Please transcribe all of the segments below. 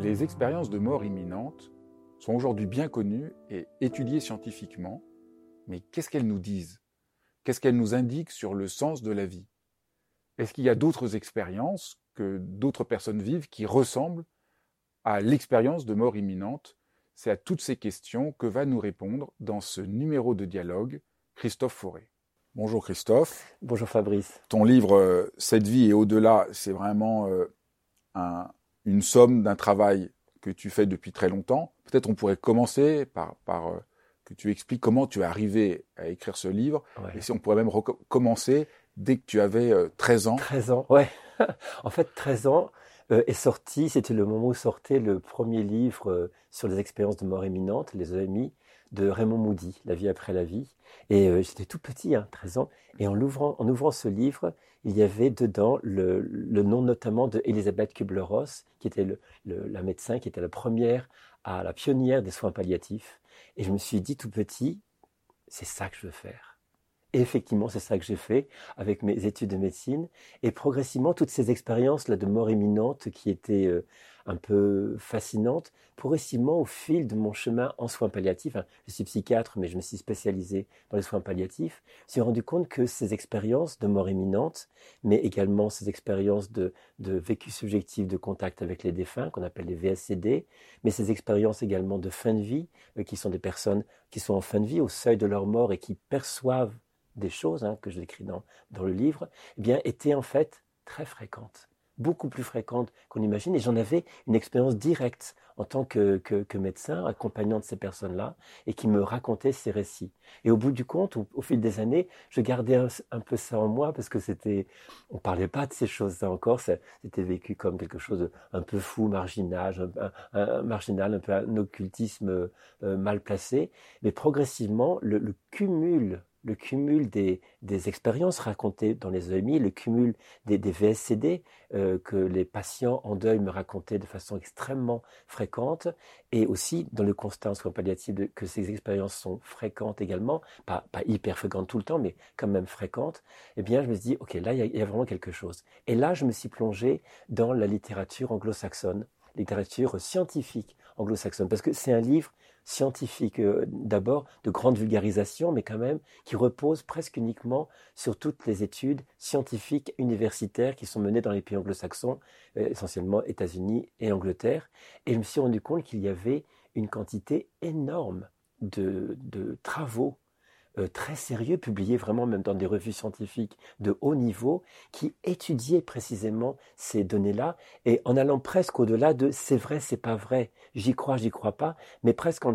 Les expériences de mort imminente sont aujourd'hui bien connues et étudiées scientifiquement, mais qu'est-ce qu'elles nous disent? Qu'est-ce qu'elles nous indiquent sur le sens de la vie? Est-ce qu'il y a d'autres expériences que d'autres personnes vivent qui ressemblent à l'expérience de mort imminente? C'est à toutes ces questions que va nous répondre dans ce numéro de dialogue Christophe Fauré. Bonjour Christophe. Bonjour Fabrice. Ton livre euh, Cette vie et au-delà, c'est vraiment euh, un, une somme d'un travail que tu fais depuis très longtemps. Peut-être on pourrait commencer par, par euh, que tu expliques comment tu es arrivé à écrire ce livre. Et si on pourrait même commencer dès que tu avais 13 ans. 13 ans, ouais. en fait, 13 ans euh, est sorti, c'était le moment où sortait le premier livre euh, sur les expériences de mort imminente, les EMI, de Raymond Moody, La vie après la vie. Et euh, j'étais tout petit, hein, 13 ans, et en ouvrant, en ouvrant ce livre, il y avait dedans le, le nom notamment de Elisabeth Kubler-Ross, qui était le, la médecin, qui était la première, à la pionnière des soins palliatifs. Et je me suis dit tout petit, c'est ça que je veux faire. Et effectivement, c'est ça que j'ai fait avec mes études de médecine. Et progressivement, toutes ces expériences là de mort imminente qui étaient euh, un peu fascinante. Progressivement, au fil de mon chemin en soins palliatifs, je suis psychiatre, mais je me suis spécialisé dans les soins palliatifs, je me suis rendu compte que ces expériences de mort imminente, mais également ces expériences de, vécu subjectif de contact avec les défunts, qu'on appelle les VSCD, mais ces expériences également de fin de vie, euh, qui sont des personnes qui sont en fin de vie, au seuil de leur mort et qui perçoivent des choses, hein, que je décris dans, dans le livre, eh bien, étaient en fait très fréquentes beaucoup plus fréquente qu'on imagine. Et j'en avais une expérience directe en tant que, que, médecin, accompagnant de ces personnes-là, et qui me racontait ces récits. Et au bout du compte, au, fil des années, je gardais un, peu ça en moi, parce que c'était, on parlait pas de ces choses-là encore, c'était vécu comme quelque chose de un peu fou, marginal, un, marginal, un peu un occultisme euh, mal placé. Mais progressivement, le, le cumul le cumul des, expériences racontées dans les EMI, le cumul des, VSCD euh, que les patients en deuil me racontaient de façon extrêmement fréquente, et aussi dans le constat en soins palliatifs que ces expériences sont fréquentes également, pas, hyper fréquentes tout le temps, mais quand même fréquentes, eh bien je me suis dit, ok, là il y, a vraiment quelque chose. Et là je me suis plongé dans la littérature anglo-saxonne, littérature scientifique anglo-saxonne, parce que c'est un livre scientifique euh, d'abord, de grande vulgarisation, mais quand même qui repose presque uniquement sur toutes les études scientifiques universitaires qui sont menées dans les pays anglo-saxons, euh, essentiellement États-Unis et Angleterre. Et je me suis rendu compte qu'il y avait une quantité énorme de, de travaux très sérieux, publiés vraiment même dans des revues scientifiques de haut niveau, qui étudiaient précisément ces données-là, et en allant presque au-delà de c'est vrai, c'est pas vrai, j'y crois, j'y crois pas, mais presque en,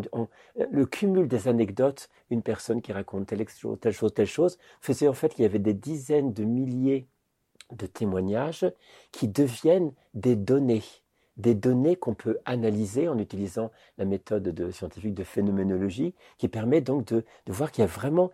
le cumul des anecdotes, une personne qui raconte telle chose, telle chose, telle chose, faisait en fait qu'il y avait des dizaines de milliers de témoignages qui deviennent des données des données qu'on peut analyser en utilisant la méthode de, scientifique de phénoménologie, qui permet donc de, voir qu'il y a vraiment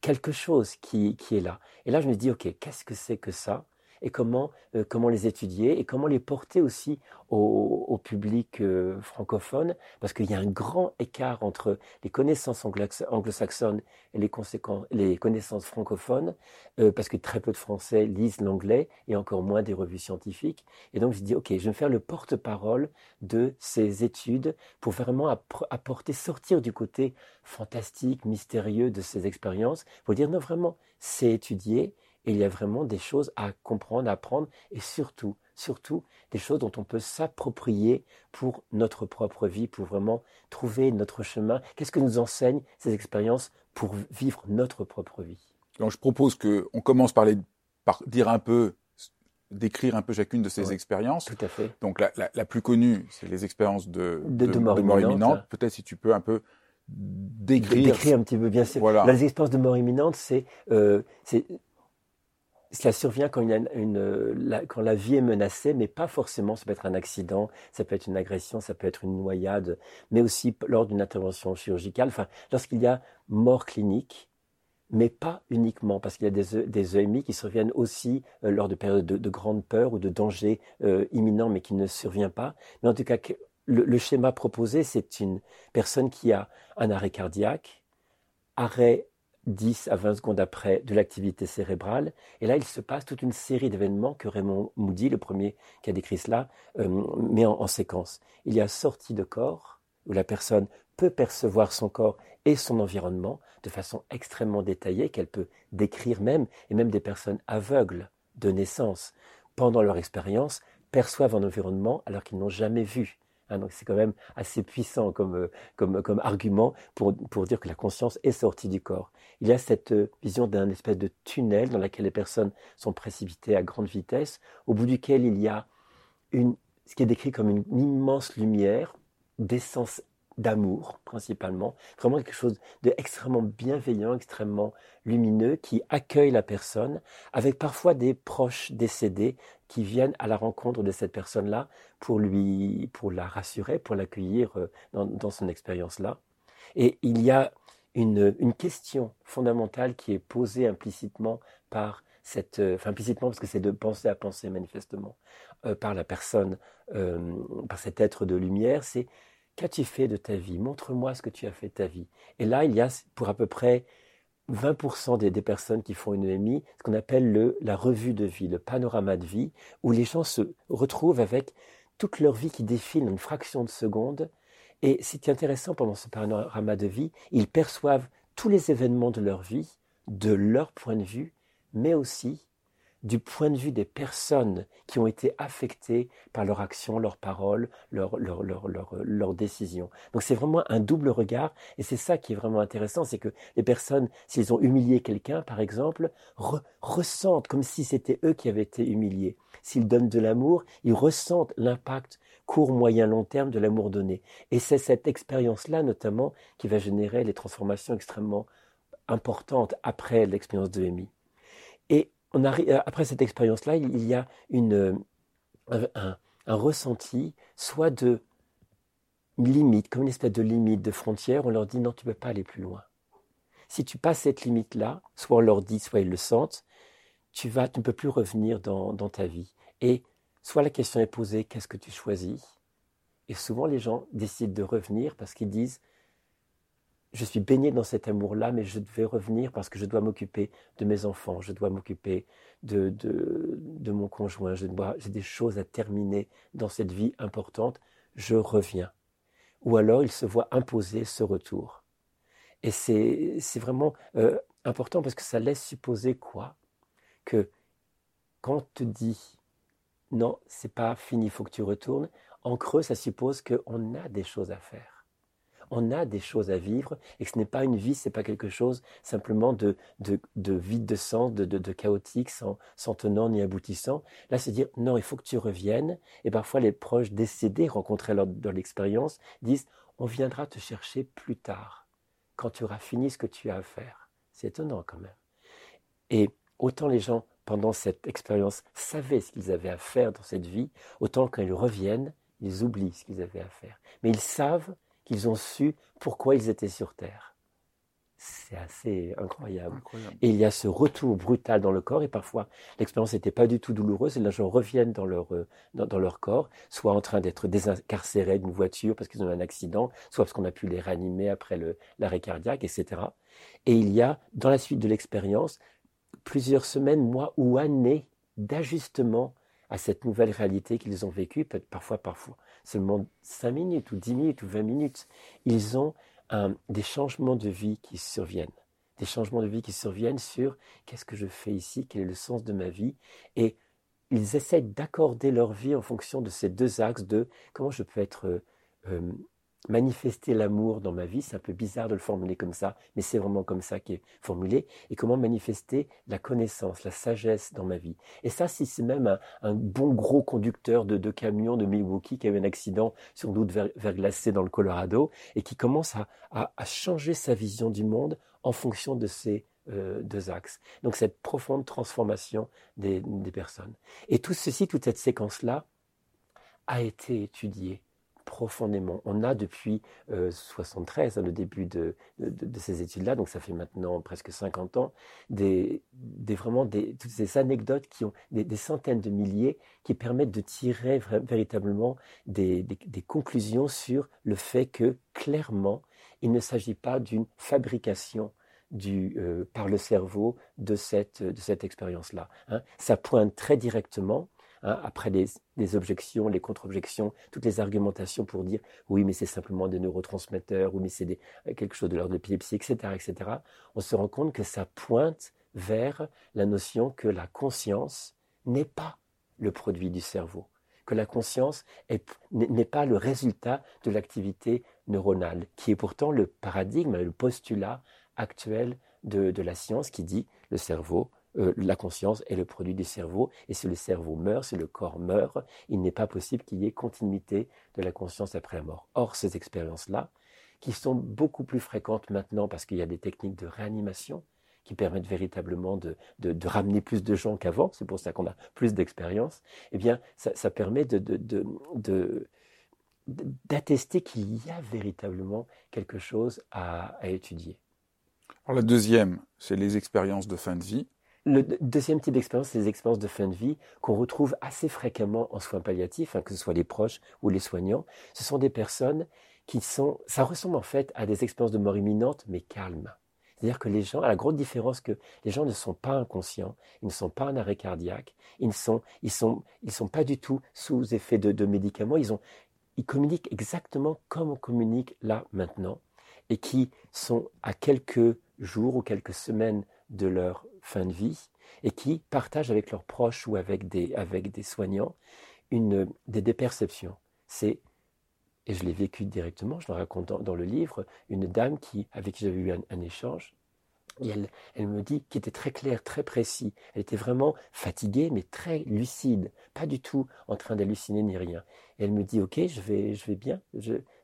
quelque chose qui, qui, est là. Et là, je me dis, OK, qu'est-ce que c'est que ça? Et comment, euh, comment les étudier et comment les porter aussi au, public euh, francophone, parce qu'il y a un grand écart entre les connaissances anglo-saxonnes et les, connaissances francophones, euh, parce que très peu de Français lisent l'anglais et encore moins des revues scientifiques. Et donc je dis, OK, je vais me faire le porte-parole de ces études pour vraiment apporter, sortir du côté fantastique, mystérieux de ces expériences, pour dire, non, vraiment, c'est étudié, il y a vraiment des choses à comprendre, à apprendre et surtout surtout des choses dont on peut s'approprier pour notre propre vie, pour vraiment trouver notre chemin. Qu'est-ce que nous enseignent ces expériences pour vivre notre propre vie? Donc je propose qu'on commence par, les, par dire un peu décrire un peu chacune de ces expériences. Tout à fait. Donc la, la, la plus connue, c'est les expériences de, de, de, mort, imminente. Peut-être si tu peux un peu décrire. Décrire un petit peu, bien sûr. Voilà. les expériences de mort imminente, c'est euh, cela survient la, quand la vie est menacée, mais pas forcément. Ça peut être un accident, ça peut être une agression, ça peut être une noyade, mais aussi lors d'une intervention chirurgicale. Enfin, lorsqu'il y a mort clinique, mais pas uniquement, parce qu'il y a des, des EMI qui surviennent aussi euh, lors de périodes de, de, grande peur ou de danger euh, imminent, mais qui ne survient pas. Mais en tout cas, le schéma proposé, c'est une personne qui a un arrêt cardiaque, arrêt 10 à 20 secondes après de l'activité cérébrale. Et là, il se passe toute une série d'événements que Raymond Moody, le premier qui a décrit cela, euh, met en, en, séquence. Il y a sortie de corps, où la personne peut percevoir son corps et son environnement de façon extrêmement détaillée, qu'elle peut décrire même, et même des personnes aveugles de naissance, pendant leur expérience, perçoivent un environnement alors qu'ils n'ont jamais vu. Hein, donc c'est quand même assez puissant comme, euh, comme, comme argument pour, pour dire que la conscience est sortie du corps. Il y a cette euh, vision d'un espèce de tunnel dans lequel les personnes sont précipitées à grande vitesse, au bout duquel il y a une, ce qui est décrit comme une immense lumière d'essence d'amour principalement, vraiment quelque chose d'extrêmement bienveillant, extrêmement lumineux, qui accueille la personne, avec parfois des proches décédés qui viennent à la rencontre de cette personne-là pour lui, pour la rassurer, pour l'accueillir euh, dans, dans, son expérience-là. Et il y a une, question fondamentale qui est posée implicitement par cette, euh, enfin implicitement parce que c'est de penser à penser manifestement euh, par la personne, euh, par cet être de lumière, c'est Qu'as-tu fait de ta vie? Montre-moi ce que tu as fait de ta vie. Et là, il y a pour à peu près 20% des, des, personnes qui font une EMI ce qu'on appelle le, la revue de vie, le panorama de vie, où les gens se retrouvent avec toute leur vie qui défile en une fraction de seconde. Et ce qui est intéressant pendant ce panorama de vie, ils perçoivent tous les événements de leur vie, de leur point de vue, mais aussi du point de vue des personnes qui ont été affectées par leur action, leurs paroles, leurs leur, leur, leur, décisions. Donc c'est vraiment un double regard et c'est ça qui est vraiment intéressant, c'est que les personnes, s'ils ont humilié quelqu'un par exemple, ressentent comme si c'était eux qui avaient été humiliés. S'ils donnent de l'amour, ils ressentent l'impact court, moyen, long terme de l'amour donné. Et c'est cette expérience-là notamment qui va générer les transformations extrêmement importantes après l'expérience de Amy. Et euh, après cette expérience-là, il y a euh, un, ressenti, soit de limite, comme une espèce de limite, de frontière. On leur dit non, tu ne peux pas aller plus loin. Si tu passes cette limite-là, soit on leur dit, soit ils le sentent, tu, vas, ne peux plus revenir dans, dans ta vie. Et soit la question est posée, qu'est-ce que tu choisis? Et souvent les gens décident de revenir parce qu'ils disent, je suis baigné dans cet amour-là, mais je devais revenir parce que je dois m'occuper de mes enfants, je dois m'occuper de, de, mon conjoint, j'ai des choses à terminer dans cette vie importante, je reviens. Ou alors il se voit imposer ce retour. Et c'est vraiment euh, important parce que ça laisse supposer quoi? Que quand on te dit non, c'est pas fini, il faut que tu retournes, en creux, ça suppose qu'on a des choses à faire on a des choses à vivre et que ce n'est pas une vie, ce n'est pas quelque chose simplement de, de, de vide de sens, de, de, de chaotique, sans, sans, tenant ni aboutissant. Là, c'est dire non, il faut que tu reviennes. Et parfois, les proches décédés rencontrés lors de l'expérience disent on viendra te chercher plus tard, quand tu auras fini ce que tu as à faire. C'est étonnant quand même. Et autant les gens, pendant cette expérience, savaient ce qu'ils avaient à faire dans cette vie, autant quand ils reviennent, ils oublient ce qu'ils avaient à faire. Mais ils savent qu'ils ont su pourquoi ils étaient sur Terre. C'est assez incroyable. incroyable. Et il y a ce retour brutal dans le corps, et parfois l'expérience n'était pas du tout douloureuse, et les gens reviennent dans leur, euh, dans, dans leur corps, soit en train d'être désincarcérés d'une voiture parce qu'ils ont eu un accident, soit parce qu'on a pu les réanimer après l'arrêt cardiaque, etc. Et il y a, dans la suite de l'expérience, plusieurs semaines, mois ou années d'ajustement à cette nouvelle réalité qu'ils ont vécue, peut-être parfois, parfois seulement 5 minutes ou 10 minutes ou 20 minutes. Ils ont des changements de vie qui surviennent. Des changements de vie qui surviennent sur qu'est-ce que je fais ici, quel est le sens de ma vie. Et ils essayent d'accorder leur vie en fonction de ces deux axes de comment je peux être euh, euh, manifester l'amour dans ma vie, c'est un peu bizarre de le formuler comme ça, mais c'est vraiment comme ça qui est formulé, et comment manifester la connaissance, la sagesse dans ma vie. Et ça, si c'est même un, bon gros conducteur de, de, camion de Milwaukee qui a eu un accident sans doute verglacé dans le Colorado, et qui commence à, à, changer sa vision du monde en fonction de ces euh, deux axes. Donc cette profonde transformation des, des personnes. Et tout ceci, toute cette séquence-là, a été étudiée profondément. On a depuis 1973, euh, hein, le début de, ces études-là, donc ça fait maintenant presque 50 ans, des, vraiment des, toutes ces anecdotes qui ont des, centaines de milliers qui permettent de tirer véritablement des, conclusions sur le fait que clairement, il ne s'agit pas d'une fabrication du, euh, par le cerveau de cette, de cette expérience-là. Hein. Ça pointe très directement Hein, après les, objections, les contre-objections, toutes les argumentations pour dire oui, mais c'est simplement des neurotransmetteurs, oui, mais c'est quelque chose de l'ordre de l'épilepsie, etc., etc., on se rend compte que ça pointe vers la notion que la conscience n'est pas le produit du cerveau, que la conscience n'est pas le résultat de l'activité neuronale, qui est pourtant le paradigme, le postulat actuel de la science qui dit le cerveau euh, la conscience est le produit du cerveau, et si le cerveau meurt, si le corps meurt, il n'est pas possible qu'il y ait continuité de la conscience après la mort. Or, ces expériences-là, qui sont beaucoup plus fréquentes maintenant parce qu'il y a des techniques de réanimation qui permettent véritablement de, ramener plus de gens qu'avant, c'est pour ça qu'on a plus d'expérience, eh bien, ça, permet d'attester qu'il y a véritablement quelque chose à, à étudier. Alors la deuxième, c'est les expériences de fin de vie. Le deuxième type d'expérience, c'est les expériences de fin de vie qu'on retrouve assez fréquemment en soins palliatifs, hein, que ce soit les proches ou les soignants. Ce sont des personnes qui sont, ça ressemble en fait à des expériences de mort imminente, mais calmes. C'est-à-dire que les gens, à la grande différence que les gens ne sont pas inconscients, ils ne sont pas en arrêt cardiaque, ils ne sont, ils sont, ils sont pas du tout sous effet de, de médicaments, ils ont, ils communiquent exactement comme on communique là maintenant, et qui sont à quelques jours ou quelques semaines de leur fin de vie et qui partagent avec leurs proches ou avec des, avec des soignants une, des déperceptions. C'est, et je l'ai vécu directement, je le raconte dans, le livre, une dame qui, avec qui j'avais eu un, échange, et elle, elle, me dit, qui était très clair, très précis. Elle était vraiment fatiguée, mais très lucide, pas du tout en train d'halluciner ni rien. Et elle me dit, ok, je vais, je vais bien.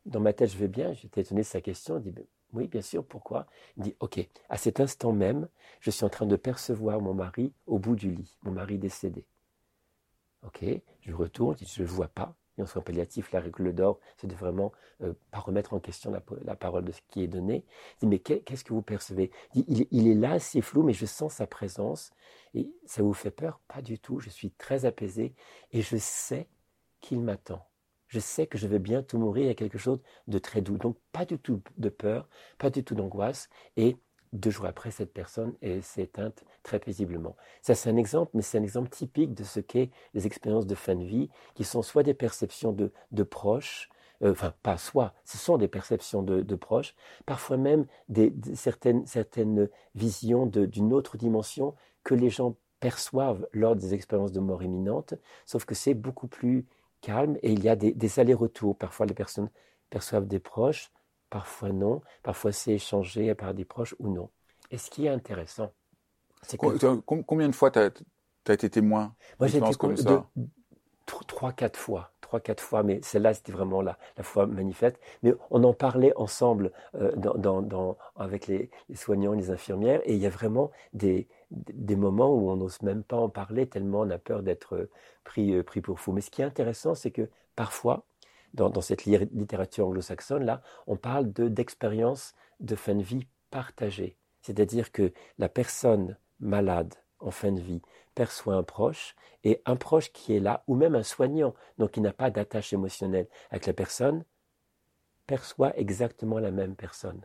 Dans ma tête, je vais bien. J'étais étonné de sa question. Elle dit, oui, bien sûr, pourquoi? Il dit, OK, à cet instant même, je suis en train de percevoir mon mari au bout du lit, mon mari décédé. OK, je retourne, je ne le vois pas. Et en soins palliatifs, la règle d'or, c'est de vraiment euh, pas remettre en question la, parole de ce qui est donné. Il dit, mais qu'est-ce que vous percevez? Il, dit, il, est là, c'est flou, mais je sens sa présence. Et ça vous fait peur? Pas du tout, je suis très apaisé et je sais qu'il m'attend je sais que je vais bientôt mourir, il y a quelque chose de très doux. Donc pas du tout de peur, pas du tout d'angoisse. Et deux jours après, cette personne s'est éteinte très paisiblement. Ça, c'est un exemple, mais c'est un exemple typique de ce qu'est les expériences de fin de vie, qui sont soit des perceptions de, proches, euh, enfin pas soit, ce sont des perceptions de, proches, parfois même des, certaines, certaines visions d'une autre dimension que les gens perçoivent lors des expériences de mort imminente, sauf que c'est beaucoup plus calme et il y a des, allers-retours. Parfois, les personnes perçoivent des proches, parfois non. Parfois, c'est échangé par des proches ou non. Et ce qui est intéressant, c'est que... Combien de fois tu as, été témoin Moi, j'ai été comme ça? Trois, quatre fois. Trois, quatre fois, mais celle-là, c'était vraiment la, la fois manifeste. Mais on en parlait ensemble euh, dans, avec les, soignants, les infirmières, et il y a vraiment des, des moments où on n'ose même pas en parler tellement on a peur d'être pris, euh, pris pour fou. Mais ce qui est intéressant, c'est que parfois, dans, cette littérature anglo-saxonne, là, on parle d'expériences de, fin de vie partagées. C'est-à-dire que la personne malade en fin de vie perçoit un proche et un proche qui est là, ou même un soignant, donc qui n'a pas d'attache émotionnelle avec la personne, perçoit exactement la même personne.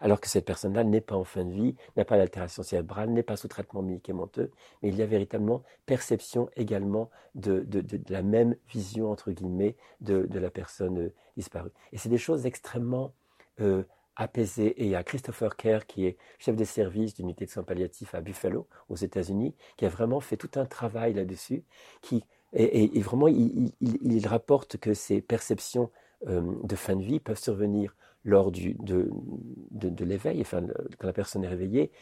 Alors que cette personne-là n'est pas en fin de vie, n'a pas d'altération cérébrale, n'est pas sous traitement médicamenteux, mais il y a véritablement perception également de, la même vision, entre guillemets, de, la personne euh, disparue. Et c'est des choses extrêmement euh, apaisé. Et il y a Christopher Kerr, qui est chef de service d'unité de soins palliatifs à Buffalo, aux États-Unis, qui a vraiment fait tout un travail là-dessus, qui et, vraiment, il, rapporte que ces perceptions euh, de fin de vie peuvent survenir lors du, de, de, l'éveil, enfin, quand la personne est réveillée,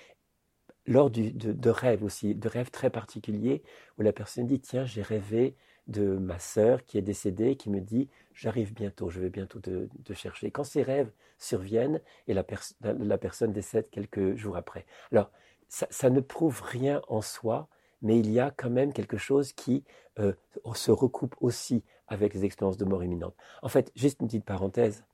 lors du, de, rêves aussi, de rêves très particuliers, où la personne dit, tiens, j'ai rêvé de ma sœur qui est décédée, qui me dit j'arrive bientôt, je vais bientôt te, chercher. Quand ces rêves surviennent et la, la, personne décède quelques jours après. Alors, ça, ne prouve rien en soi, mais il y a quand même quelque chose qui euh, se recoupe aussi avec les expériences de mort imminente. En fait, juste une petite parenthèse.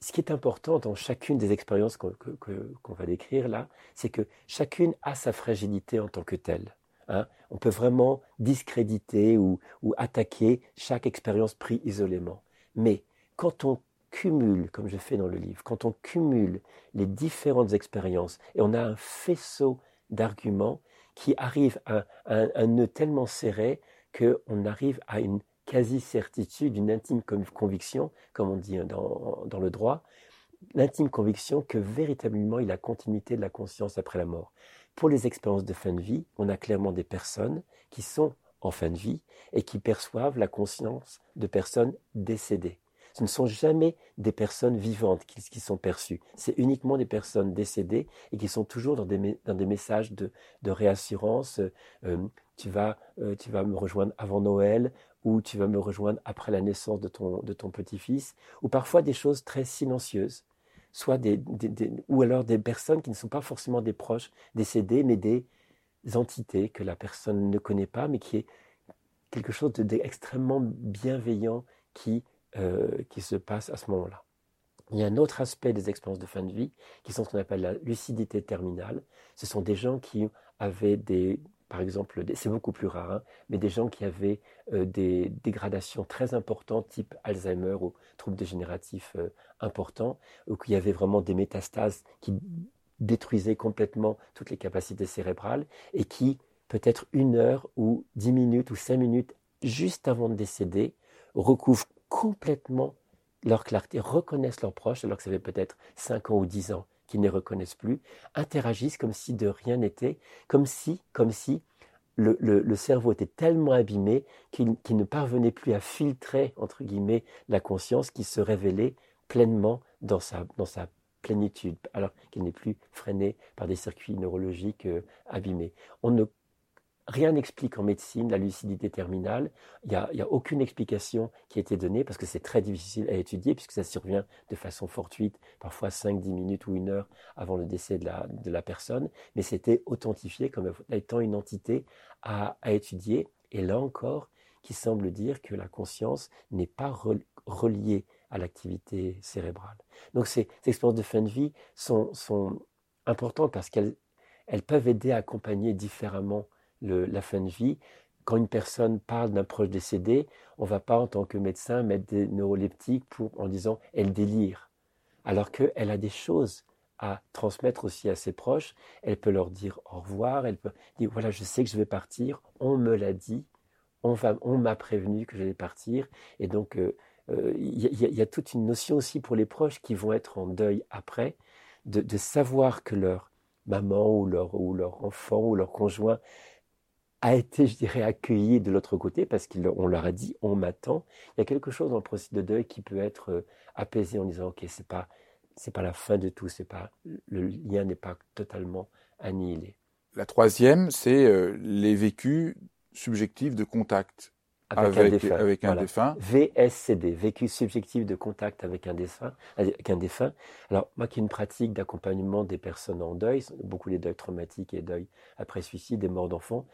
Ce qui est important dans chacune des expériences qu'on va décrire là, c'est que chacune a sa fragilité en tant que telle. Hein. on peut vraiment discréditer ou, attaquer chaque expérience prise isolément. Mais quand on cumule, comme je fais dans le livre, quand on cumule les différentes expériences et on a un faisceau d'arguments qui arrivent à, un nœud tellement serré qu'on arrive à une quasi-certitude, une intime conviction, comme on dit dans, dans le droit, l'intime conviction que véritablement il y a continuité de la conscience après la mort. Pour les expériences de fin de vie, on a clairement des personnes qui sont en fin de vie et qui perçoivent la conscience de personnes décédées. Ce ne sont jamais des personnes vivantes qui, sont perçues. C'est uniquement des personnes décédées et qui sont toujours dans des, dans des messages de, réassurance. Euh, tu, vas, euh, tu vas me rejoindre avant Noël ou tu vas me rejoindre après la naissance de ton, de ton petit-fils. Ou parfois des choses très silencieuses soit des, ou alors des personnes qui ne sont pas forcément des proches décédés, mais des entités que la personne ne connaît pas, mais qui est quelque chose d'extrêmement bienveillant qui, euh, qui se passe à ce moment-là. Il y a un autre aspect des expériences de fin de vie qui sont ce qu'on appelle la lucidité terminale. Ce sont des gens qui avaient des, par exemple, c'est beaucoup plus rare, hein, mais des gens qui avaient euh, des dégradations très importantes, type Alzheimer ou troubles dégénératifs euh, importants, ou qui avaient vraiment des métastases qui détruisaient complètement toutes les capacités cérébrales, et qui, peut-être une heure ou dix minutes ou cinq minutes juste avant de décéder, recouvrent complètement leur clarté, reconnaissent leurs proches, alors que ça fait peut-être cinq ans ou dix ans ne reconnaissent plus, interagissent comme si de rien n'était, comme si, comme si le, cerveau était tellement abîmé qu'il ne parvenait plus à filtrer, entre guillemets, la conscience qui se révélait pleinement dans sa, dans sa plénitude, alors qu'il n'est plus freiné par des circuits neurologiques euh, abîmés. On ne Rien n'explique en médecine la lucidité terminale. Il n'y a, aucune explication qui a été donnée parce que c'est très difficile à étudier puisque ça survient de façon fortuite, parfois 5-10 minutes ou une heure avant le décès de la, personne. Mais c'était authentifié comme étant une entité à, étudier. Et là encore, qui semble dire que la conscience n'est pas reliée à l'activité cérébrale. Donc ces, ces, expériences de fin de vie sont, importantes parce qu'elles elles peuvent aider à accompagner différemment la fin de vie. Quand une personne parle d'un proche décédé, on ne va pas en tant que médecin mettre des neuroleptiques pour, en disant elle délire. Alors qu'elle a des choses à transmettre aussi à ses proches. Elle peut leur dire au revoir, elle peut dire voilà, je sais que je vais partir, on me l'a dit, on, m'a prévenu que j'allais partir. Et donc, euh, euh, il y, a toute une notion aussi pour les proches qui vont être en deuil après, de, de savoir que leur maman ou leur, ou leur enfant ou leur conjoint a été, je dirais, accueilli de l'autre côté parce qu'on leur a dit on m'attend. Il y a quelque chose dans le processus de deuil qui peut être euh, apaisé en disant ok c'est pas c'est pas la fin de tout, c'est pas le lien n'est pas totalement annihilé. La troisième, c'est euh, les vécus subjectifs de contact avec, un défunt. Avec un défunt. VSCD, vécu subjectif de contact avec un défunt. Avec un défunt. Alors, moi qui ai une pratique d'accompagnement des personnes en deuil, beaucoup les deuils traumatiques et deuils après suicide, des morts d'enfants,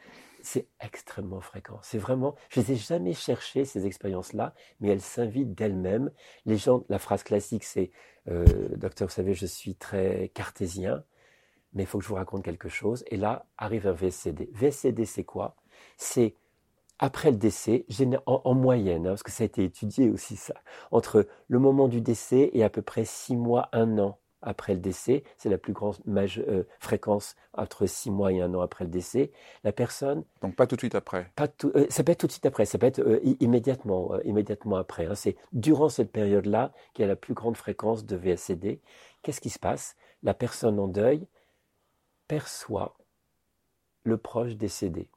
c'est extrêmement fréquent. C'est vraiment, je les ai jamais cherchées, ces expériences-là, mais elles s'invitent d'elles-mêmes. Les gens, la phrase classique, c'est, euh, docteur, vous savez, je suis très cartésien, mais il faut que je vous raconte quelque chose. Et là, arrive un VSCD. VSCD, c'est quoi? C'est après le décès, en, moyenne, hein, parce que ça a été étudié aussi ça, entre le moment du décès et à peu près six mois, un an après le décès, c'est la plus grande euh, fréquence entre six mois et un an après le décès. La personne. Donc pas tout de suite après. Pas tout, euh, ça peut être tout de suite après, ça peut être euh, immédiatement, immédiatement après. Hein. C'est durant cette période-là qu'il y a la plus grande fréquence de VSCD. Qu'est-ce qui se passe? La personne en deuil perçoit le proche décédé,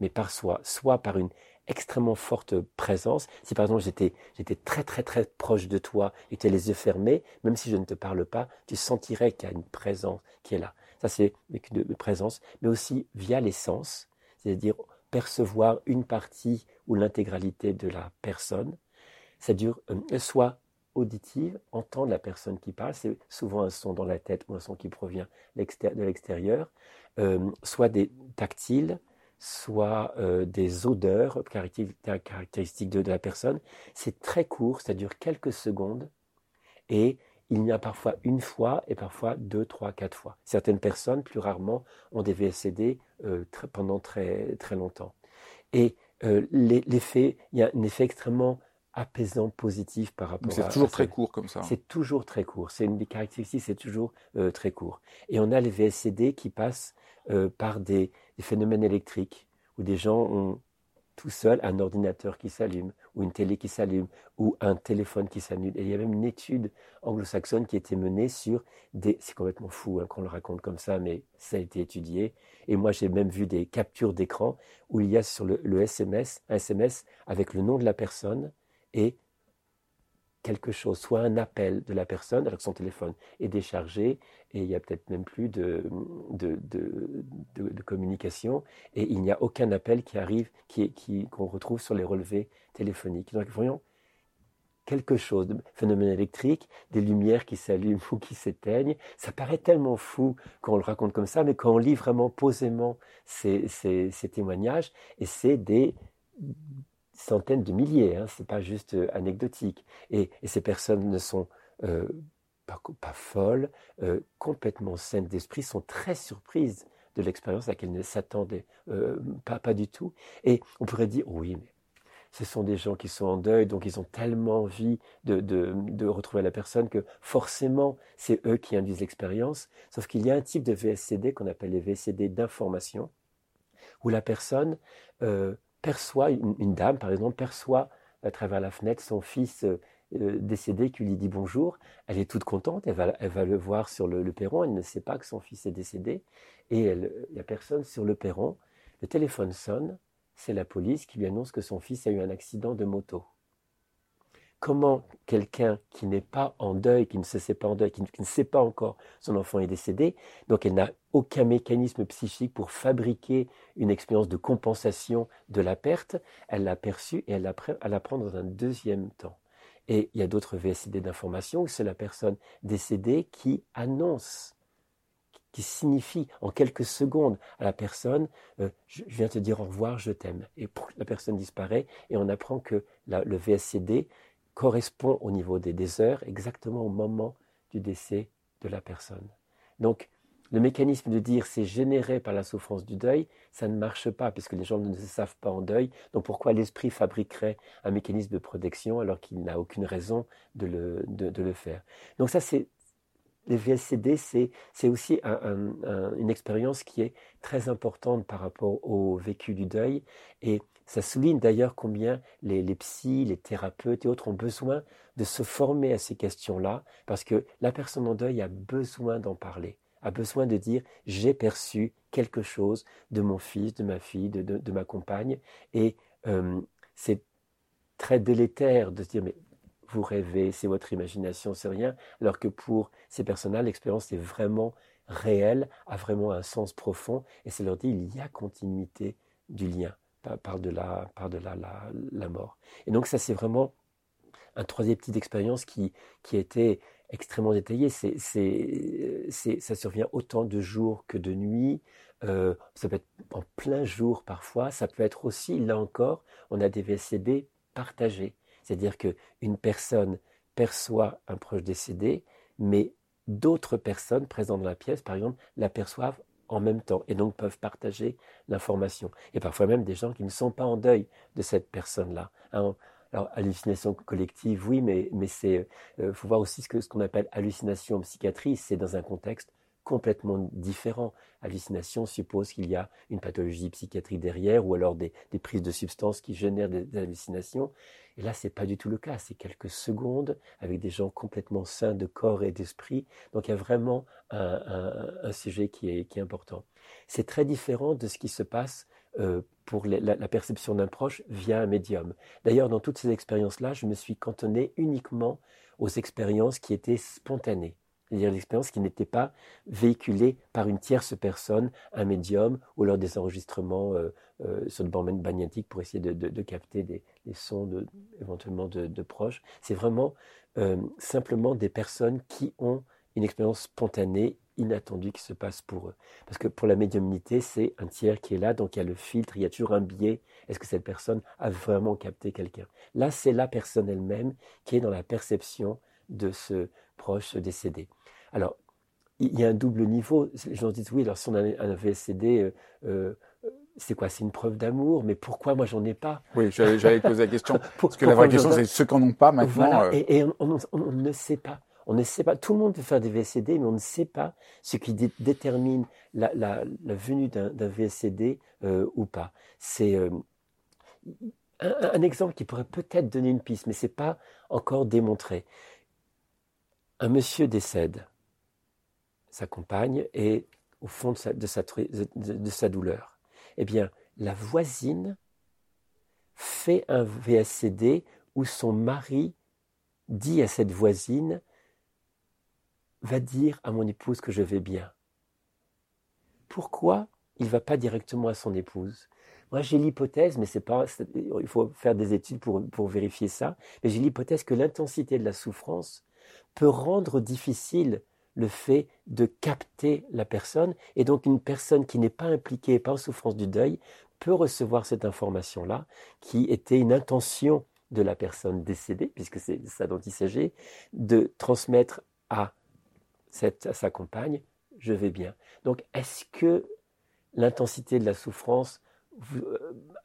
mais perçoit soit par une extrêmement forte présence. Si par exemple j'étais, j'étais très très très proche de toi et tu as les yeux fermés, même si je ne te parle pas, tu sentirais qu'il y a une présence qui est là. Ça c'est une présence, mais aussi via les sens, c'est-à-dire percevoir une partie ou l'intégralité de la personne. Ça dure euh, soit auditive, entendre la personne qui parle, c'est souvent un son dans la tête ou un son qui provient de l'extérieur, euh, soit des tactiles, soit euh, des odeurs caractéristiques de, la personne. C'est très court, ça dure quelques secondes et il y a parfois une fois et parfois deux, trois, quatre fois. Certaines personnes, plus rarement, ont des VSCD euh, pendant très, très longtemps. Et euh, l'effet, il y a un effet extrêmement apaisant, positif par rapport à... C'est toujours très court comme ça. C'est toujours très court. C'est une des caractéristiques, c'est toujours très court. Et on a les VSCD qui passent par des, des phénomènes électriques, où des gens ont tout seul un ordinateur qui s'allume, ou une télé qui s'allume, ou un téléphone qui s'annule. Et il y a même une étude anglo-saxonne qui a été menée sur des... C'est complètement fou hein, qu'on le raconte comme ça, mais ça a été étudié. Et moi, j'ai même vu des captures d'écran où il y a sur le, le SMS, un SMS avec le nom de la personne et quelque chose, soit un appel de la personne alors que son téléphone est déchargé et il n'y a peut-être même plus de, de, communication et il n'y a aucun appel qui arrive, qui, qui, qu'on retrouve sur les relevés téléphoniques. Donc voyons quelque chose de phénomène électrique, des lumières qui s'allument ou qui s'éteignent. Ça paraît tellement fou quand on le raconte comme ça, mais quand on lit vraiment posément ces, ces témoignages, et c'est des centaines de milliers, hein, ce n'est pas juste euh, anecdotique. Et, ces personnes ne sont euh, pas, folles, euh, complètement saines d'esprit, sont très surprises de l'expérience à laquelle elles ne s'attendaient pas, pas du tout. Et on pourrait dire, oui, mais ce sont des gens qui sont en deuil, donc ils ont tellement envie de, de retrouver la personne que forcément c'est eux qui induisent l'expérience. Sauf qu'il y a un type de VSCD qu'on appelle les VSCD d'information, où la personne perçoit, une, dame par exemple, perçoit à travers la fenêtre son fils euh, euh, décédé qui lui dit bonjour. Elle est toute contente, elle va, elle va le voir sur le, perron, elle ne sait pas que son fils est décédé et il n'y a personne sur le perron. Le téléphone sonne, c'est la police qui lui annonce que son fils a eu un accident de moto comment quelqu'un qui n'est pas en deuil, qui ne se sait pas en deuil, qui ne, sait pas encore son enfant est décédé, donc elle n'a aucun mécanisme psychique pour fabriquer une expérience de compensation de la perte, elle l'a perçue et elle l'apprend dans un deuxième temps. Et il y a d'autres VSD d'information où c'est la personne décédée qui annonce, qui signifie en quelques secondes à la personne euh, je, viens te dire au revoir, je t'aime. Et la personne disparaît et on apprend que le VSCD correspond au niveau des, heures exactement au moment du décès de la personne. Donc, le mécanisme de dire c'est généré par la souffrance du deuil, ça ne marche pas puisque les gens ne se savent pas en deuil. Donc pourquoi l'esprit fabriquerait un mécanisme de protection alors qu'il n'a aucune raison de le, de, le, faire? Donc ça c'est les VSCD, c'est aussi une expérience qui est très importante par rapport au vécu du deuil et ça souligne d'ailleurs combien les, les psys, les thérapeutes et autres ont besoin de se former à ces questions-là, parce que la personne en deuil a besoin d'en parler, a besoin de dire j'ai perçu quelque chose de mon fils, de ma fille, de, ma compagne, et euh, c'est très délétère de se dire mais vous rêvez, c'est votre imagination, c'est rien, alors que pour ces personnes-là, l'expérience est vraiment réelle, a vraiment un sens profond, et ça leur dit il y a continuité du lien par-delà par la, la, mort. Et donc ça, c'est vraiment un troisième type d'expérience qui, qui a été extrêmement détaillé. C'est, ça survient autant de jours que de nuit. Euh, ça peut être en plein jour parfois. Ça peut être aussi, là encore, on a des VSCD partagés. C'est-à-dire qu'une personne perçoit un proche décédé, mais d'autres personnes présentes dans la pièce, par exemple, l'aperçoivent en même temps et donc peuvent partager l'information. Et parfois même des gens qui ne sont pas en deuil de cette personne-là. Hein, alors, hallucination collective, oui, mais, mais c'est, euh, faut voir aussi ce que ce qu'on appelle hallucination psychiatrie, c'est dans un contexte complètement différent. Hallucination suppose qu'il y a une pathologie psychiatrique derrière ou alors des, prises de substances qui génèrent des, hallucinations. Et là, c'est pas du tout le cas. C'est quelques secondes avec des gens complètement sains de corps et d'esprit. Donc, il y a vraiment un, sujet qui est, qui est important. C'est très différent de ce qui se passe euh, pour la, perception d'un proche via un médium. D'ailleurs, dans toutes ces expériences-là, je me suis cantonné uniquement aux expériences qui étaient spontanées c'est-à-dire l'expérience qui n'était pas véhiculée par une tierce personne, un médium, ou lors des enregistrements euh, euh, sur le bande magnétique pour essayer de, capter des, sons éventuellement de, de proches. C'est vraiment euh, simplement des personnes qui ont une expérience spontanée, inattendue qui se passe pour eux. Parce que pour la médiumnité, c'est un tiers qui est là, donc il y a le filtre, il y a toujours un biais. Est-ce que cette personne a vraiment capté quelqu'un? Là, c'est la personne elle-même qui est dans la perception de ce proche décédé. Alors, il y a un double niveau. Les gens disent oui, alors si on a un VSCD, euh, euh, c'est quoi? C'est une preuve d'amour, mais pourquoi moi j'en ai pas? Oui, j'allais poser la question. parce que la vraie question, c'est ceux qui n'en ont pas maintenant. Voilà, euh, et, on, ne sait pas. On ne sait pas. Tout le monde peut faire des VSCD, mais on ne sait pas ce qui détermine la, venue d'un VSCD ou pas. C'est un, un, exemple qui pourrait peut-être donner une piste, mais c'est pas encore démontré. Un monsieur décède sa compagne est au fond de sa, de sa, douleur. Eh bien, la voisine fait un VSCD où son mari dit à cette voisine va dire à mon épouse que je vais bien. Pourquoi il ne va pas directement à son épouse? Moi, j'ai l'hypothèse, mais c'est pas, il faut faire des études pour, pour vérifier ça, mais j'ai l'hypothèse que l'intensité de la souffrance peut rendre difficile le fait de capter la personne. Et donc une personne qui n'est pas impliquée, pas en souffrance du deuil, peut recevoir cette information-là, qui était une intention de la personne décédée, puisque c'est ça dont il s'agit, de transmettre à, cette, à sa compagne, je vais bien. Donc est-ce que l'intensité de la souffrance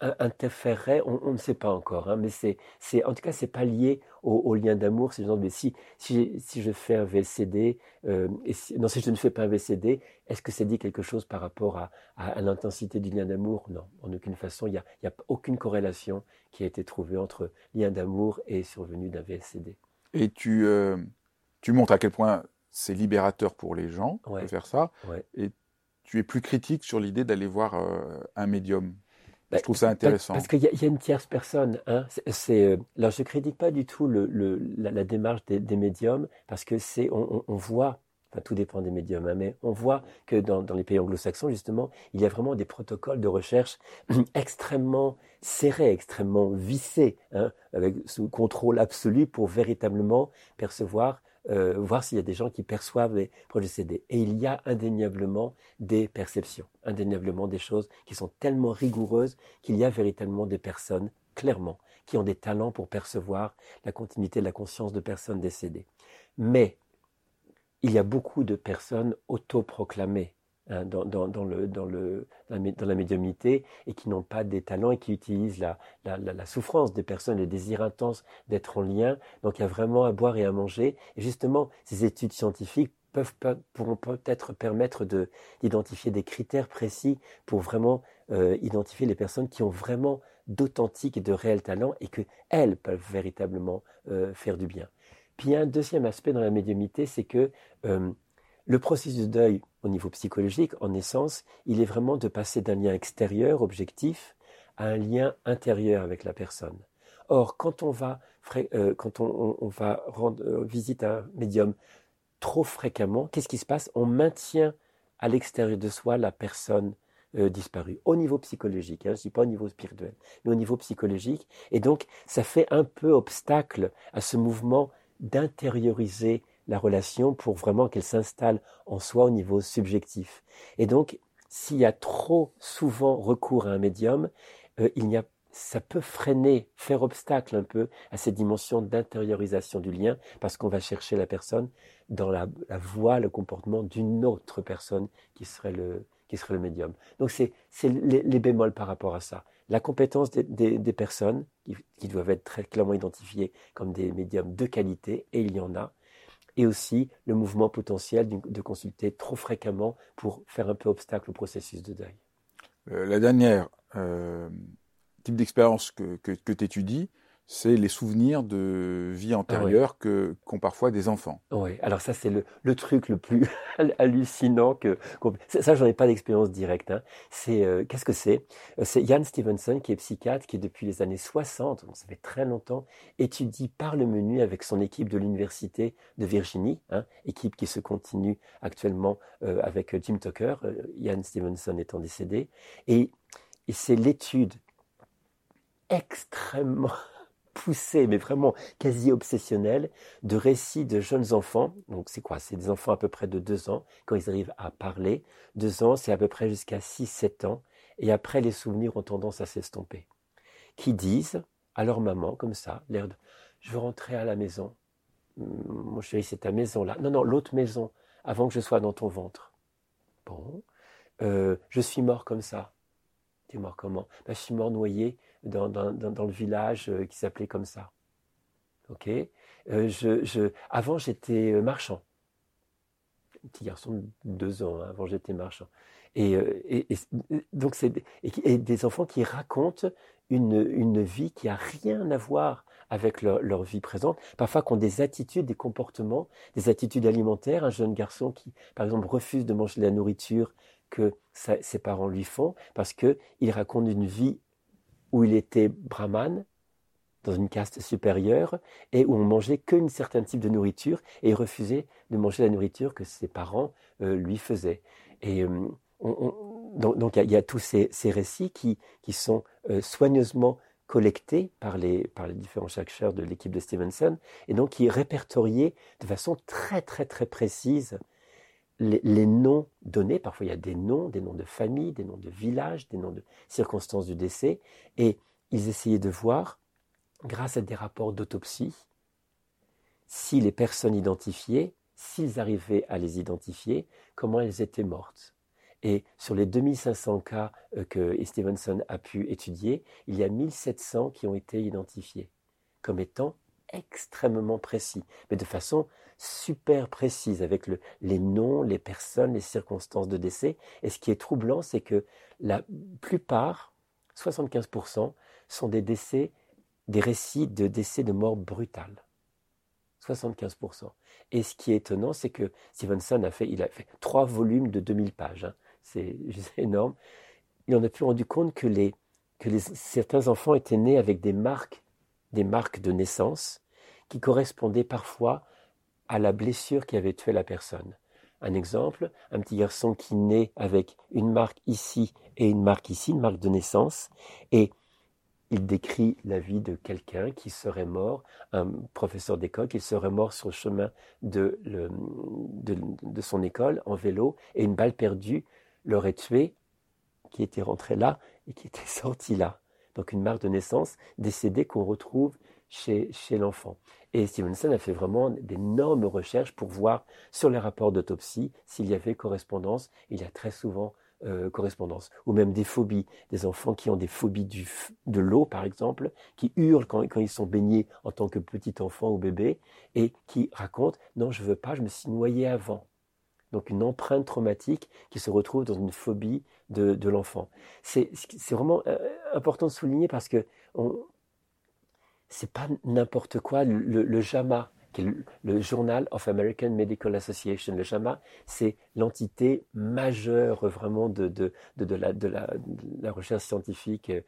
interférerait, on, ne sait pas encore, hein, mais c'est, c'est, en tout cas, c'est pas lié au, lien d'amour. C'est genre, mais si, si, si, je fais un VCD, euh, et si, non, si je ne fais pas un VCD, est-ce que ça dit quelque chose par rapport à, à, l'intensité du lien d'amour? Non, en aucune façon. Il n'y a, y a aucune corrélation qui a été trouvée entre lien d'amour et survenue d'un VCD. Et tu, euh, tu montres à quel point c'est libérateur pour les gens de faire ça. Et tu es plus critique sur l'idée d'aller voir un médium je trouve ça intéressant. Parce qu'il y, y, a une tierce personne. Hein. C'est, euh, alors je critique pas du tout le, le, la, démarche des, des, médiums parce que c'est, on, on, voit, tout dépend des médiums, hein, mais on voit que dans, dans les pays anglo-saxons justement, il y a vraiment des protocoles de recherche extrêmement serrés, extrêmement vissés, hein, avec sous contrôle absolu pour véritablement percevoir euh, voir s'il y a des gens qui perçoivent les projets CD. Et il y a indéniablement des perceptions, indéniablement des choses qui sont tellement rigoureuses qu'il y a véritablement des personnes, clairement, qui ont des talents pour percevoir la continuité de la conscience de personnes décédées. Mais il y a beaucoup de personnes autoproclamées Hein, dans, la médiumnité et qui n'ont pas des talents et qui utilisent la, souffrance des personnes, le désir intense d'être en lien. Donc il y a vraiment à boire et à manger. Et justement, ces études scientifiques peuvent, pourront peut-être permettre d'identifier des critères précis pour vraiment euh, identifier les personnes qui ont vraiment d'authentiques et de réels talents et que elles peuvent véritablement euh, faire du bien. Puis il y a un deuxième aspect dans la médiumité, c'est que euh, le processus de deuil au niveau psychologique, en essence, il est vraiment de passer d'un lien extérieur, objectif, à un lien intérieur avec la personne. Or, quand on va, euh, quand on, va rendre euh, visite à un médium trop fréquemment, qu'est-ce qui se passe? On maintient à l'extérieur de soi la personne euh, disparue, au niveau psychologique, hein, je ne dis pas au niveau spirituel, mais au niveau psychologique. Et donc, ça fait un peu obstacle à ce mouvement d'intérioriser la relation pour vraiment qu'elle s'installe en soi au niveau subjectif. Et donc, s'il y a trop souvent recours à un médium, euh, il y a, ça peut freiner, faire obstacle un peu à cette dimension d'intériorisation du lien, parce qu'on va chercher la personne dans la, voie, le comportement d'une autre personne qui serait le, qui serait le médium. Donc c'est les, bémols par rapport à ça. La compétence des, personnes qui, doivent être très clairement identifiées comme des médiums de qualité, et il y en a, et aussi le mouvement potentiel de consulter trop fréquemment pour faire un peu obstacle au processus de deuil. Euh, la dernière euh, type d'expérience que, que, que tu étudies, c'est les souvenirs de vie ah antérieure que qu'ont parfois des enfants. Oui, alors ça c'est le, le, truc le plus hallucinant que ça j'en ai pas d'expérience directe. Hein. C'est euh, qu'est-ce que c'est? Euh, C'est Jan Stevenson qui est psychiatre qui depuis les années 60, donc ça fait très longtemps, étudie par le menu avec son équipe de l'université de Virginie, hein, équipe qui se continue actuellement euh, avec Jim Tucker, Jan Stevenson étant décédé, et, et c'est l'étude extrêmement poussé, mais vraiment quasi obsessionnel, de récits de jeunes enfants. Donc c'est quoi? C'est des enfants à peu près de deux ans, quand ils arrivent à parler. Deux ans, c'est à peu près jusqu'à 6-7 ans. Et après, les souvenirs ont tendance à s'estomper. Qui disent à leur maman, comme ça, l'air de « je veux rentrer à la maison. Mon chéri, c'est ta maison là. Non, non, l'autre maison, avant que je sois dans ton ventre. Bon, euh, je suis mort comme ça. Tu es mort comment ben, Je suis mort noyé dans, le village euh, qui s'appelait comme ça. Ok? Euh, Avant, j'étais euh, marchand. petit garçon de deux ans, hein, avant j'étais marchand. Et, donc, c'est des enfants qui racontent une, vie qui a rien à voir avec leur, vie présente, parfois qui ont des attitudes, des comportements, des attitudes alimentaires. Un jeune garçon qui, par exemple, refuse de manger la nourriture que ses parents lui font parce qu'il raconte une vie où il était brahman, dans une caste supérieure, et où on mangeait qu'un certain type de nourriture, et il refusait de manger la nourriture que ses parents euh, lui faisaient. Et euh, donc il y, a tous ces, récits qui, sont euh, soigneusement collectés par les, par les différents chercheurs de l'équipe de Stevenson, et donc qui répertoriaient de façon très très très précise les, noms donnés, parfois il y a des noms, des noms de famille, des noms de villages, des noms de circonstances du décès, et ils essayaient de voir, grâce à des rapports d'autopsie, si les personnes identifiées, s'ils arrivaient à les identifier, comment elles étaient mortes. Et sur les 2500 cas euh, que Stevenson a pu étudier, il y a 1700 qui ont été identifiés comme étant extrêmement précis, mais de façon super précise avec les noms, les personnes, les circonstances de décès. Et ce qui est troublant, c'est que la plupart, 75%, sont des décès, des récits de décès de mort brutale. 75%. Et ce qui est étonnant, c'est que Stevenson a fait, il a fait trois volumes de 2000 pages. Hein. C'est énorme. Il en a pu rendu compte que, les, que certains enfants étaient nés avec des marques, des marques de naissance qui correspondaient parfois à la blessure qui avait tué la personne. Un exemple, un petit garçon qui naît avec une marque ici et une marque ici, une marque de naissance, et il décrit la vie de quelqu'un qui serait mort, un professeur d'école qui serait mort sur le chemin de, de, son école en vélo, et une balle perdue l'aurait tué, qui était rentré là et qui était sorti là. Donc une marque de naissance décédée qu'on retrouve chez, l'enfant. Et Stevenson a fait vraiment d'énormes recherches pour voir sur les rapports d'autopsie s'il y avait correspondance. Il y a très souvent euh, correspondance. Ou même des phobies, des enfants qui ont des phobies du, de l'eau, par exemple, qui hurlent quand, ils sont baignés en tant que petit enfant ou bébé, et qui racontent non, je veux pas, je me suis noyé avant. Donc une empreinte traumatique qui se retrouve dans une phobie de, de l'enfant. C'est vraiment euh, important de souligner parce que on, c'est pas n'importe quoi. Le, JAMA, le, Journal of American Medical Association, le JAMA, c'est l'entité majeure vraiment de, la, recherche scientifique, euh,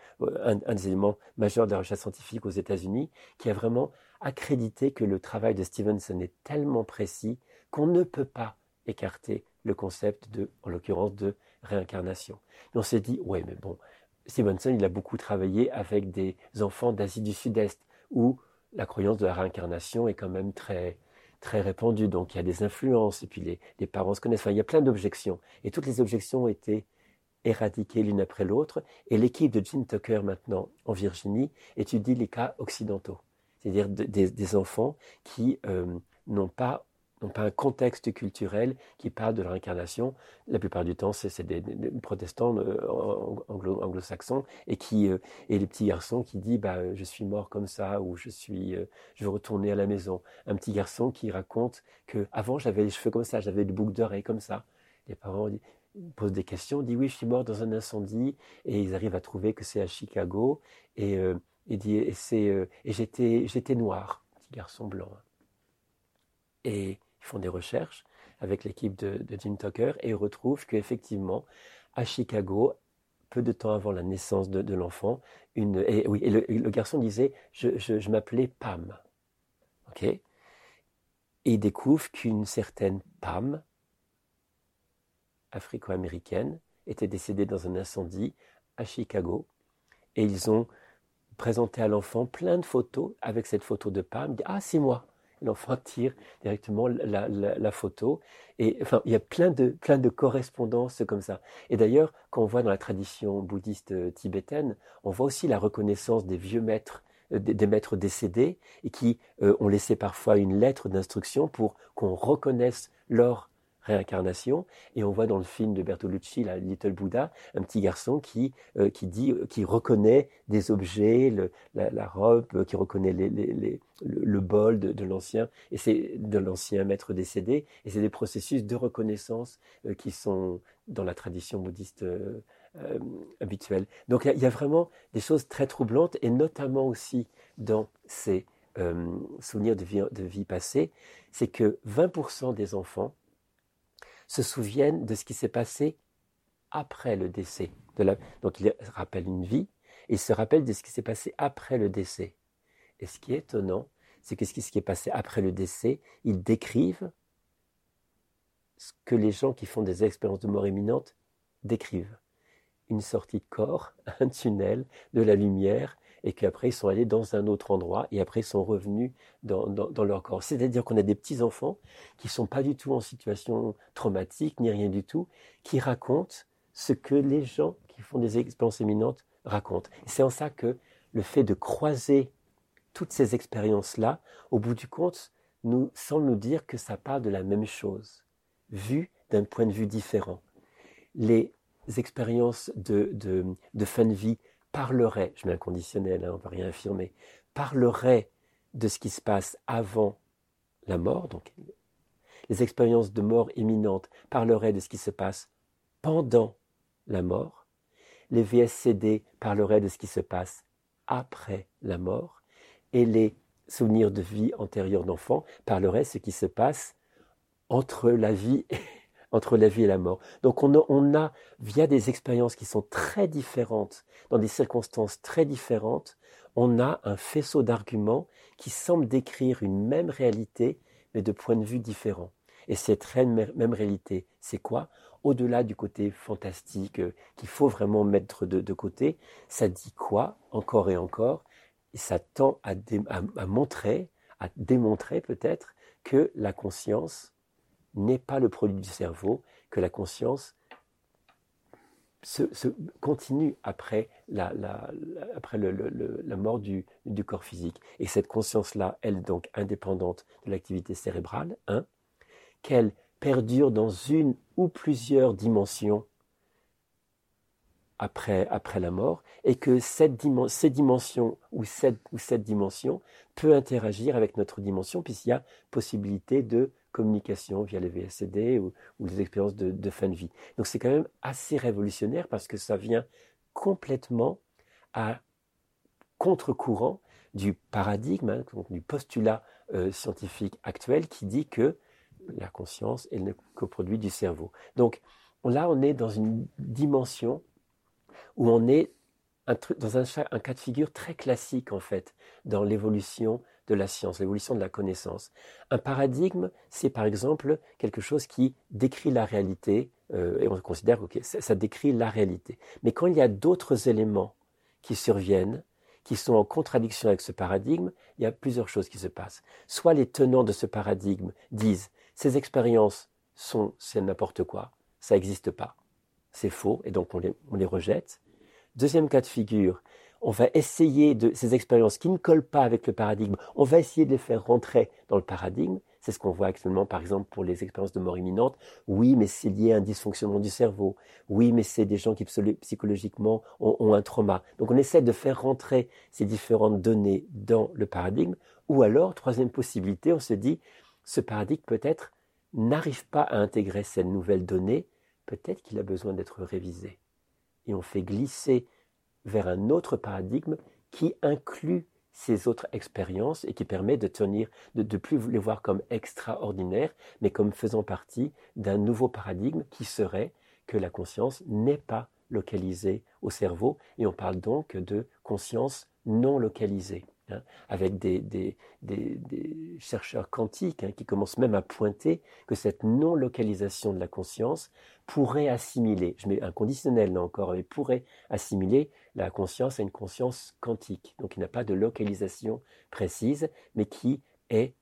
un, un, des éléments majeurs de la recherche scientifique aux États-Unis, qui a vraiment accrédité que le travail de Stevenson est tellement précis qu'on ne peut pas écarter le concept de, en l'occurrence, de réincarnation. on s'est dit, ouais, mais bon, Stevenson, il a beaucoup travaillé avec des enfants d'Asie du Sud-Est où la croyance de la réincarnation est quand même très, très répandue. Donc il y a des influences, et puis les, les parents se connaissent. Enfin, il y a plein d'objections. Et toutes les objections ont été éradiquées l'une après l'autre. Et l'équipe de Jim Tucker, maintenant, en Virginie, étudie les cas occidentaux. C'est-à-dire des, des, enfants qui euh, n'ont pas n'ont pas un contexte culturel qui parle de la réincarnation. La plupart du temps, c'est des, protestants euh, anglo-saxons et qui euh, et les petits garçons qui disent bah je suis mort comme ça ou je suis euh, je veux retourner à la maison. Un petit garçon qui raconte que avant j'avais les cheveux comme ça, j'avais le boucle d'oreilles comme ça. Les parents posent des questions, disent oui je suis mort dans un incendie et ils arrivent à trouver que c'est à Chicago et et, et j'étais j'étais noir, petit garçon blanc. Et font des recherches avec l'équipe de, Jim Tucker et retrouvent qu'effectivement, à Chicago, peu de temps avant la naissance de, l'enfant, une, oui, le, garçon disait Je, m'appelais Pam. ok? Et il découvre qu'une certaine Pam, africo-américaine, était décédée dans un incendie à Chicago. Et ils ont présenté à l'enfant plein de photos avec cette photo de Pam. Dit Ah, c'est moi l'enfant tire directement la, photo. Et enfin, il y a plein de, plein de correspondances comme ça. Et d'ailleurs, quand on voit dans la tradition bouddhiste euh, tibétaine, on voit aussi la reconnaissance des vieux maîtres, euh, des, maîtres décédés, et qui euh, ont laissé parfois une lettre d'instruction pour qu'on reconnaisse leur réincarnation. Et on voit dans le film de Bertolucci, la Little Buddha, un petit garçon qui, euh, qui, dit, euh, qui reconnaît des objets, la, robe, euh, qui reconnaît le, bol de, l'ancien, et c'est de l'ancien maître décédé. Et c'est des processus de reconnaissance qui sont dans la tradition bouddhiste habituelle. Donc il y, a vraiment des choses très troublantes, et notamment aussi dans ces souvenirs de vie, de vie passée, c'est que 20% des enfants se souviennent de ce qui s'est passé après le décès. Donc ils rappellent une vie et se rappellent de ce qui s'est passé après le décès. Et ce qui est étonnant, c'est que ce qui est passé après le décès, ils décrivent ce que les gens qui font des expériences de mort imminente décrivent. Une sortie de corps, un tunnel, de la lumière, et qu'après ils sont allés dans un autre endroit et après ils sont revenus dans, leur corps. C'est-à-dire qu'on a des petits-enfants qui ne sont pas du tout en situation traumatique ni rien du tout, qui racontent ce que les gens qui font des expériences éminentes racontent. C'est en ça que le fait de croiser toutes ces expériences-là, au bout du compte, nous semble nous dire que ça parle de la même chose, vu d'un point de vue différent. Les expériences de, de fin de vie parlerait, je mets un conditionnel, hein, on ne va rien affirmer, parlerait de ce qui se passe avant la mort, les expériences de mort imminente parleraient de ce qui se passe pendant la mort, les VSCD parleraient de ce qui se passe après la mort, et les souvenirs de vie antérieure d'enfant parleraient de ce qui se passe entre la vie entre la vie et la mort. Donc on a, via des expériences qui sont très différentes, dans des circonstances très différentes, on a un faisceau d'arguments qui semble décrire une même réalité, mais de points de vue différents. Et cette même réalité, c'est quoi? Au-delà du côté fantastique euh, qu'il faut vraiment mettre de, côté, ça dit quoi encore et encore? Et ça tend à montrer, à démontrer peut-être que la conscience n'est pas le produit du cerveau, que la conscience se, continue après la, après la mort du, corps physique. Et cette conscience-là, elle est donc indépendante de l'activité cérébrale, hein, qu'elle perdure dans une ou plusieurs dimensions après, après la mort, et que cette ces dimensions ou cette, ou cette dimension peut interagir avec notre dimension, puisqu'il y a possibilité de communication via les VSCD ou, les expériences de, fin de vie. Donc c'est quand même assez révolutionnaire parce que ça vient complètement à contre-courant du paradigme, hein, du postulat euh, scientifique actuel qui dit que la conscience est le coproduit du cerveau. Donc là, on est dans une dimension où on est dans un, cas de figure très classique en fait dans l'évolution de la science, l'évolution de la connaissance. Un paradigme, c'est par exemple quelque chose qui décrit la réalité, euh, et on considère que ça, décrit la réalité. Mais quand il y a d'autres éléments qui surviennent, qui sont en contradiction avec ce paradigme, il y a plusieurs choses qui se passent. Soit les tenants de ce paradigme disent ces expériences sont c'est n'importe quoi, ça n'existe pas, c'est faux, et donc on les, on les rejette. Deuxième cas de figure, on va essayer de ces expériences qui ne collent pas avec le paradigme, on va essayer de les faire rentrer dans le paradigme. C'est ce qu'on voit actuellement, par exemple, pour les expériences de mort imminente. Oui, mais c'est lié à un dysfonctionnement du cerveau. Oui, mais c'est des gens qui psychologiquement ont, un trauma. Donc on essaie de faire rentrer ces différentes données dans le paradigme. Ou alors, troisième possibilité, on se dit, ce paradigme peut-être n'arrive pas à intégrer cette nouvelle donnée, peut-être qu'il a besoin d'être révisé. Et on fait glisser vers un autre paradigme qui inclut ces autres expériences et qui permet de tenir, de ne plus les voir comme extraordinaires, mais comme faisant partie d'un nouveau paradigme qui serait que la conscience n'est pas localisée au cerveau, et on parle donc de conscience non localisée. Hein, avec des, chercheurs quantiques hein, qui commencent même à pointer que cette non-localisation de la conscience pourrait assimiler, je mets un conditionnel là encore, mais pourrait assimiler la conscience à une conscience quantique, donc qui n'a pas de localisation précise, mais qui est,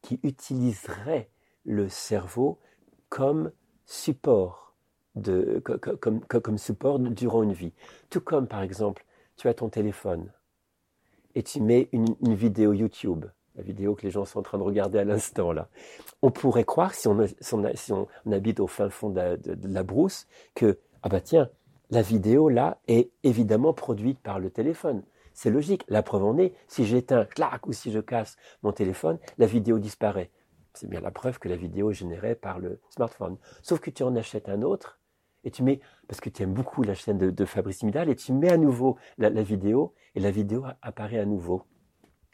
qui utiliserait le cerveau comme support de, comme support durant une vie. Tout comme par exemple, tu as ton téléphone et tu mets une, vidéo YouTube, la vidéo que les gens sont en train de regarder à l'instant là. On pourrait croire, si on, si on, habite au fin fond de, la brousse, que, ah bah tiens, la vidéo là est évidemment produite par le téléphone. C'est logique. La preuve en est, si j'éteins, clac, ou si je casse mon téléphone, la vidéo disparaît. C'est bien la preuve que la vidéo est générée par le smartphone. Sauf que tu en achètes un autre, et tu mets, parce que tu aimes beaucoup la chaîne de, Fabrice Midal, et tu mets à nouveau la, vidéo, et la vidéo apparaît à nouveau.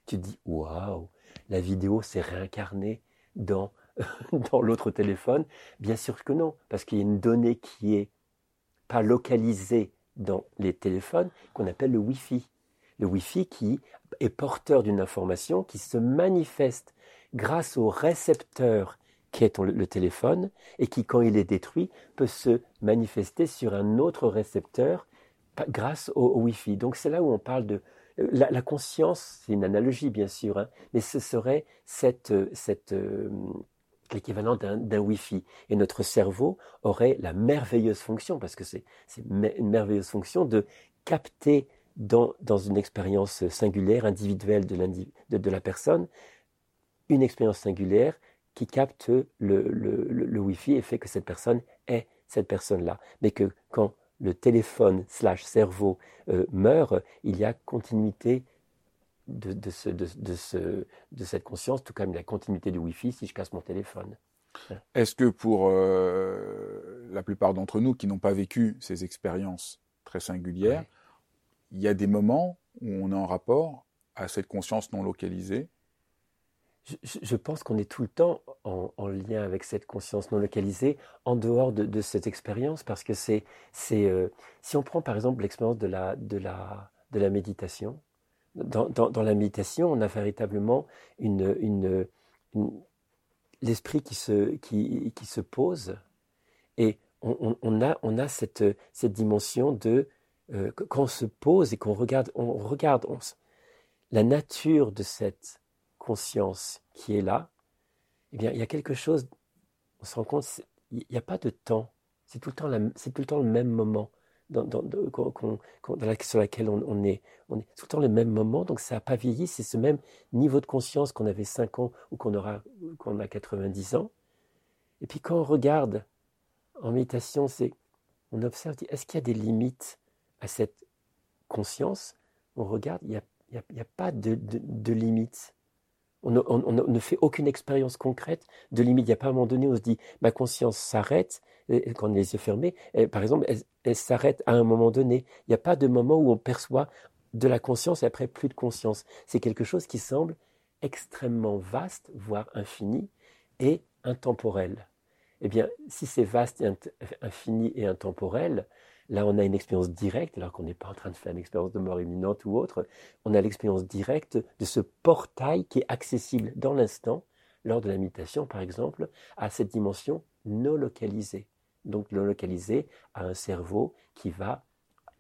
Tu te dis, waouh, la vidéo s'est réincarnée dans, dans l'autre téléphone. Bien sûr que non, parce qu'il y a une donnée qui est pas localisée dans les téléphones, qu'on appelle le Wi-Fi. Le Wi-Fi qui est porteur d'une information qui se manifeste grâce au récepteur qui est le, téléphone et qui, quand il est détruit, peut se manifester sur un autre récepteur grâce au, Wi-Fi. Donc c'est là où on parle de la, conscience, c'est une analogie bien sûr, hein, mais ce serait cette, cette euh, l'équivalent d'un Wi-Fi. Et notre cerveau aurait la merveilleuse fonction, parce que c'est une merveilleuse fonction de capter dans, dans une expérience singulière, individuelle de, de la personne, une expérience singulière qui capte le, le, Wi-Fi et fait que cette personne est cette personne-là. Mais que quand le téléphone slash cerveau euh, meurt, il y a continuité de, de, ce, de, ce, de, cette conscience, tout comme la continuité du Wi-Fi si je casse mon téléphone. Est-ce que pour euh, la plupart d'entre nous qui n'ont pas vécu ces expériences très singulières, il y a des moments où on est en rapport à cette conscience non localisée je, pense qu'on est tout le temps en, lien avec cette conscience non localisée, en dehors de, cette expérience, parce que c'est, euh, si on prend par exemple l'expérience de la, de la, de la méditation, dans, dans, la méditation, on a véritablement une, une, l'esprit qui se, qui, qui, se pose, et on, a, on a cette, cette dimension de euh, quand on se pose et qu'on regarde, on regarde la nature de cette conscience qui est là, eh bien, il y a quelque chose, on se rend compte, il n'y a pas de temps, c'est tout, le temps tout le temps le même moment sur laquelle on, est. On est tout le temps le même moment, donc ça n'a pas vieilli, c'est ce même niveau de conscience qu'on avait 5 ans ou qu'on aura a 90 ans. Et puis quand on regarde en méditation, c'est on observe, est-ce qu'il y a des limites à cette conscience? On regarde, il n'y a, a, pas de, de, de limites. On ne, fait aucune expérience concrète de a pas un moment donné on se dit ma conscience s'arrête quand on les yeux fermés. par exemple, elle, s'arrête à un moment donné. Il n'y a pas de moment où on perçoit de la conscience et après plus de conscience. C'est quelque chose qui semble extrêmement vaste, voire infini, et intemporel. Eh bien, si c'est vaste, infini et intemporel, Là, on a une expérience directe, alors qu'on n'est pas en train de faire une expérience de mort imminente ou autre. On a l'expérience directe de ce portail qui est accessible dans l'instant, lors de la méditation, par exemple, à cette dimension non localisée. Donc, non localisée à un cerveau qui va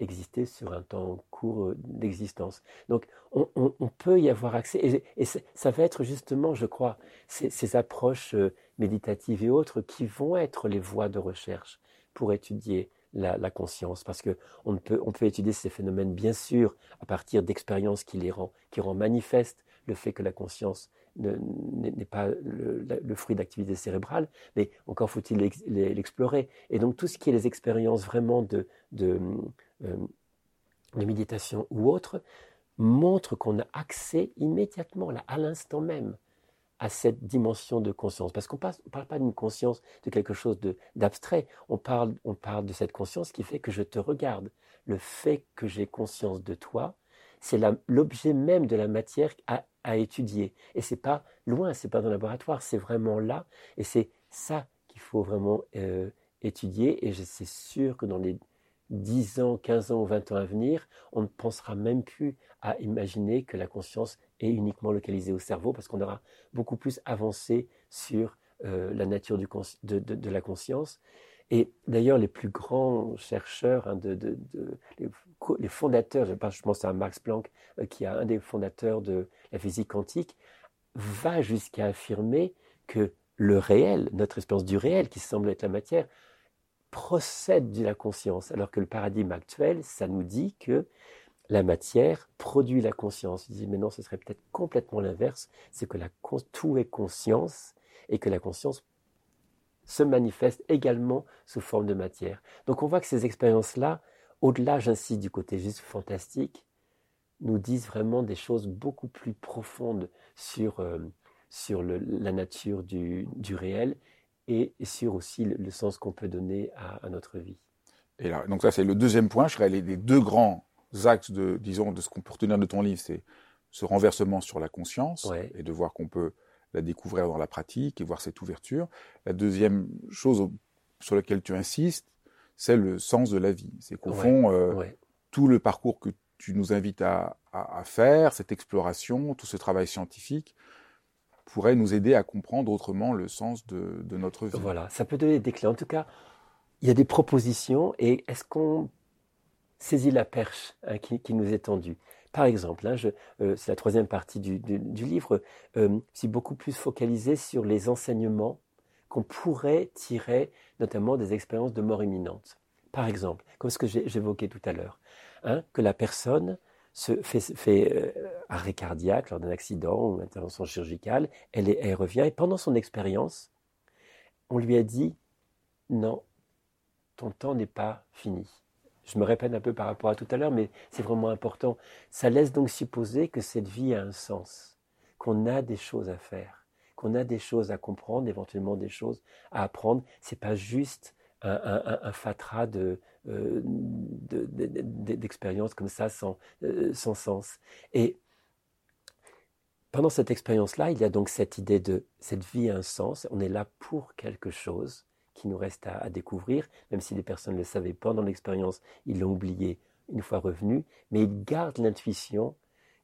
exister sur un temps court d'existence. Donc, on, peut y avoir accès. Et, ça va être justement, je crois, ces approches euh, méditatives et autres qui vont être les voies de recherche pour étudier la, conscience, parce que on peut, on peut étudier ces phénomènes, bien sûr, à partir d'expériences qui les rend, qui rend manifeste le fait que la conscience n'est pas le, fruit d'activité cérébrale, mais encore faut-il l'explorer. Et donc tout ce qui est les expériences vraiment de, de, euh, de méditation ou autre montre qu'on a accès immédiatement, là, à l'instant même, à cette dimension de conscience. Parce qu'on ne parle pas d'une conscience de quelque chose d'abstrait, on parle, on parle de cette conscience qui fait que je te regarde. Le fait que j'ai conscience de toi, c'est l'objet même de la matière à, étudier. Et c'est pas loin, c'est pas dans le laboratoire, c'est vraiment là. Et c'est ça qu'il faut vraiment euh, étudier. Et je suis sûr que dans les 10 ans, 15 ans ou 20 ans à venir, on ne pensera même plus à imaginer que la conscience est uniquement localisée au cerveau parce qu'on aura beaucoup plus avancé sur euh, la nature de, la conscience. Et d'ailleurs, les plus grands chercheurs, hein, de, les, fondateurs, je pense à Max Planck, euh, qui est un des fondateurs de la physique quantique, va jusqu'à affirmer que le réel, notre expérience du réel, qui semble être la matière, procède de la conscience, alors que le paradigme actuel, ça nous dit que la matière produit la conscience. Je dis, mais non, ce serait peut-être complètement l'inverse, c'est que tout est conscience et que la conscience se manifeste également sous forme de matière. Donc on voit que ces expériences-là, au-delà, j'insiste, du côté juste fantastique, nous disent vraiment des choses beaucoup plus profondes sur, euh, sur la nature du, du réel et, sur aussi le, sens qu'on peut donner à, notre vie. Et là, donc ça c'est le deuxième point. Je serais les, les deux grands axes de, disons, de ce qu'on peut retenir de ton livre, c'est ce renversement sur la conscience et de voir qu'on peut la découvrir dans la pratique et voir cette ouverture. La deuxième chose sur laquelle tu insistes, c'est le sens de la vie. C'est qu'au fond, euh, tout le parcours que tu nous invites à, faire, cette exploration, tout ce travail scientifique, pourrait nous aider à comprendre autrement le sens de, notre vie. Voilà, ça peut donner des clés. En tout cas, il y a des propositions et est-ce qu'on saisit la perche hein, qui, nous est tendue par exemple, hein, euh, c'est la troisième partie du, livre, euh, c'est beaucoup plus focalisé sur les enseignements qu'on pourrait tirer notamment des expériences de mort imminente. Par exemple, comme ce que j'évoquais tout à l'heure, hein, que la personne se fait, euh, arrêt cardiaque lors d'un accident ou intervention chirurgicale, elle revient et pendant son expérience, on lui a dit non, ton temps n'est pas fini je me répète un peu par rapport à tout à l'heure, mais c'est vraiment important. Ça laisse donc supposer que cette vie a un sens, qu'on a des choses à faire, qu'on a des choses à comprendre, éventuellement des choses à apprendre. C'est pas juste un, fatras de, euh, d'expériences comme ça sans, euh, sans sens. Et pendant cette expérience-là, il y a donc cette idée de cette vie a un sens, on est là pour quelque chose, qui nous reste à, découvrir, même si les personnes ne le savaient pendant l'expérience, ils l'ont oublié une fois revenu, mais ils gardent l'intuition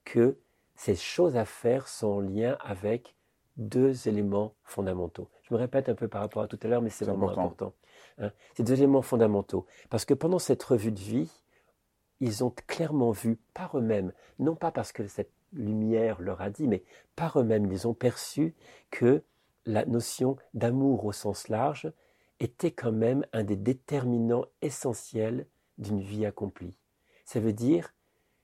que ces choses à faire sont en lien avec deux éléments fondamentaux. Je me répète un peu par rapport à tout à l'heure, mais c'est vraiment important. Hein. Ces deux éléments fondamentaux. Parce que pendant cette revue de vie, ils ont clairement vu par eux-mêmes, non pas parce que cette lumière leur a dit, mais par eux-mêmes, ils ont perçu que la notion d'amour au sens large était quand même un des déterminants essentiels d'une vie accomplie. Ça veut dire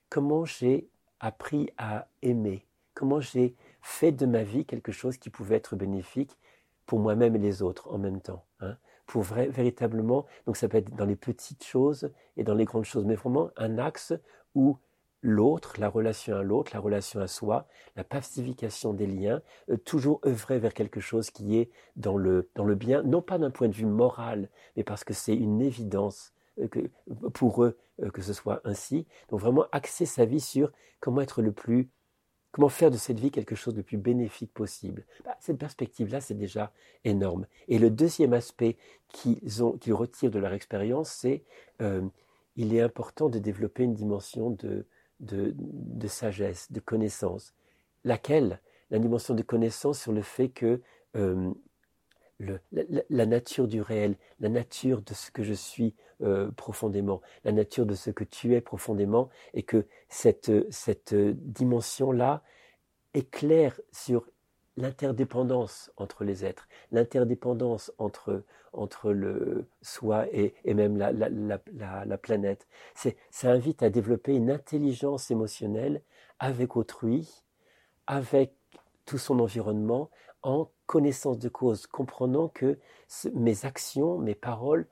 comment j'ai appris à aimer, comment j'ai fait de ma vie quelque chose qui pouvait être bénéfique pour moi-même et les autres en même temps. Hein. pour véritablement, donc ça peut être dans les petites choses et dans les grandes choses, mais vraiment un axe où l'autre, la relation à l'autre, la relation à soi, la pacification des liens, euh, toujours œuvrer vers quelque chose qui est dans le, dans le bien, non pas d'un point de vue moral, mais parce que c'est une évidence euh, pour eux euh, que ce soit ainsi. Donc vraiment axer sa vie sur comment être le plus, comment faire de cette vie quelque chose de plus bénéfique possible. Bah, cette perspective-là, c'est déjà énorme. Et le deuxième aspect qu'ils ont, retirent de leur expérience, c'est il est important de développer une dimension de de, sagesse, de connaissance. Laquelle? La dimension de connaissance sur le fait que euh, la, nature du réel, la nature de ce que je suis euh, profondément, la nature de ce que tu es profondément, et que cette, cette dimension-là éclaire sur l'interdépendance entre les êtres, l'interdépendance entre, entre le soi et, même la, la, planète. Ça invite à développer une intelligence émotionnelle avec autrui, avec tout son environnement, en connaissance de cause, comprenant que mes actions, mes paroles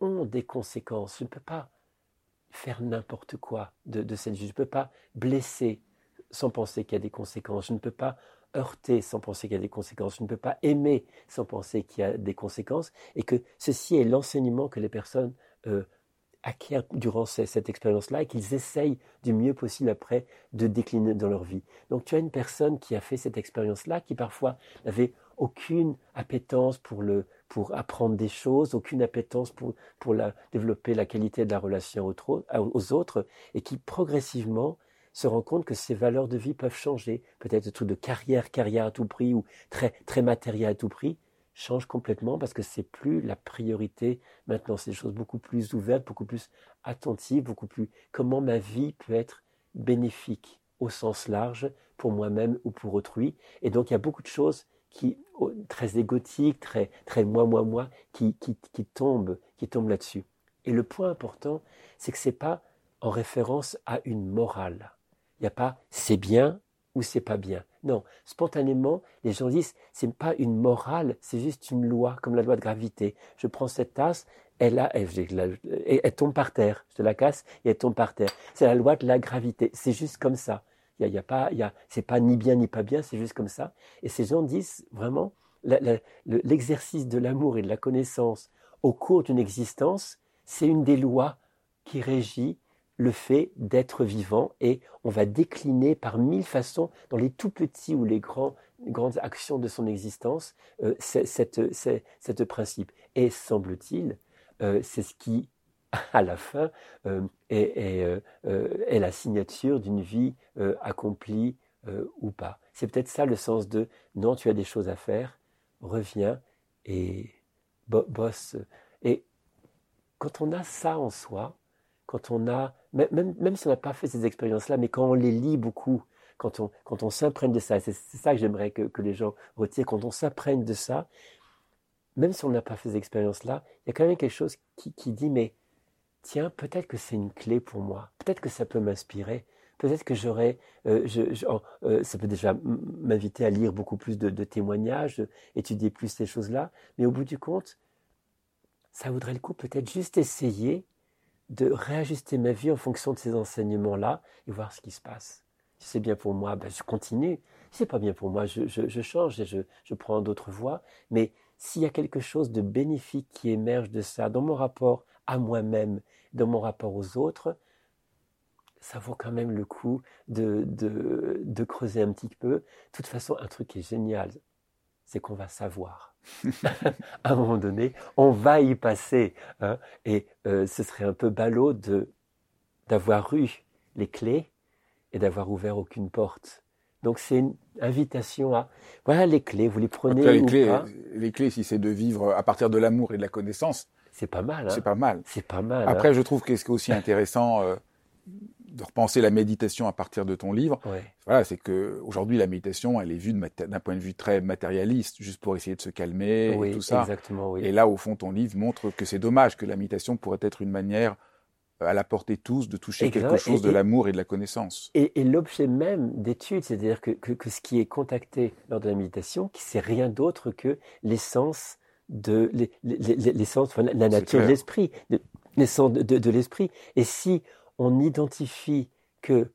ont des conséquences. Je ne peux pas faire n'importe quoi de, de cette vie. Je ne peux pas blesser sans penser qu'il y a des conséquences. Je ne peux pas heurter sans penser qu'il y a des conséquences. Je ne peux pas aimer sans penser qu'il y a des conséquences. Et que ceci est l'enseignement que les personnes euh, acquièrent durant cette expérience-là et qu'ils essayent du mieux possible après de décliner dans leur vie. Donc tu as une personne qui a fait cette expérience-là, qui parfois n'avait aucune appétence pour, le, pour apprendre des choses, aucune appétence pour, pour la, développer la qualité de la relation aux autres, et qui progressivement se rend compte que ses valeurs de vie peuvent changer. Peut-être tout de carrière, carrière à tout prix ou très, très matériel à tout prix change complètement parce que c'est plus la priorité maintenant. C'est des choses beaucoup plus ouvertes, beaucoup plus attentives, beaucoup plus comment ma vie peut être bénéfique au sens large pour moi-même ou pour autrui. Et donc il y a beaucoup de choses qui très égotiques, très très moi moi moi qui qui, qui tombent qui tombent là-dessus. Et le point important, c'est que c'est pas en référence à une morale. Il n'y a pas c'est bien ou c'est pas bien. Non, spontanément, les gens disent c'est pas une morale, c'est juste une loi, comme la loi de gravité. Je prends cette tasse, elle, a, elle, tombe par terre. Je te la casse et elle tombe par terre. C'est la loi de la gravité. C'est juste comme ça. Il y a, pas, il y a, c'est pas ni bien ni pas bien, c'est juste comme ça. Et ces gens disent vraiment l'exercice de l'amour et de la connaissance au cours d'une existence, c'est une des lois qui régit le fait d'être vivant et on va décliner par mille façons dans les tout petits ou les grands, grandes actions de son existence euh, cette, principe. Et semble-t-il, euh, c'est ce qui, à la fin, euh, est, est, la signature d'une vie accomplie ou pas. C'est peut-être ça le sens de non, tu as des choses à faire, reviens et bosse. Et quand on a ça en soi, quand on a, même, même si on n'a pas fait ces expériences-là, mais quand on les lit beaucoup, quand on, quand on s'imprègne de ça, c'est ça que j'aimerais que, que, les gens retirent, quand on s'imprègne de ça, même si on n'a pas fait ces expériences-là, il y a quand même quelque chose qui, qui dit, mais tiens, peut-être que c'est une clé pour moi, peut-être que ça peut m'inspirer, peut-être que j'aurais, euh, je, euh, ça peut déjà m'inviter à lire beaucoup plus de, de témoignages, étudier plus ces choses-là, mais au bout du compte, ça vaudrait le coup peut-être juste essayer de réajuster ma vie en fonction de ces enseignements-là et voir ce qui se passe. Si c'est bien pour moi, ben je continue. Si c'est pas bien pour moi, je, je, change et je, je prends d'autres voies. Mais s'il y a quelque chose de bénéfique qui émerge de ça dans mon rapport à moi-même, dans mon rapport aux autres, ça vaut quand même le coup de, de, de creuser un petit peu. De toute façon, un truc qui est génial, c'est qu'on va savoir. à un moment donné, on va y passer. Hein, et euh, ce serait un peu ballot de, d'avoir eu les clés et d'avoir ouvert aucune porte. Donc c'est une invitation à voilà les clés, vous les prenez les ou clés, pas. Les clés, si c'est de vivre à partir de l'amour et de la connaissance, c'est pas mal. Hein. c'est pas mal. C'est pas mal. Après, hein. je trouve que ce qui est aussi intéressant, euh, de repenser la méditation à partir de ton livre, voilà, c'est que aujourd'hui la méditation, elle est vue d'un point de vue très matérialiste, juste pour essayer de se calmer et tout ça. Exactement, oui. Et là, au fond, ton livre montre que c'est dommage que la méditation pourrait être une manière euh, à la portée tous de toucher quelque chose de l'amour et de la connaissance. Et, l'objet même d'étude, c'est-à-dire que, que, ce qui est contacté lors de la méditation, qui c'est rien d'autre que l'essence de l'essence, enfin, la nature de l'esprit, l'essence de, de, de l'esprit. Et si on identifie que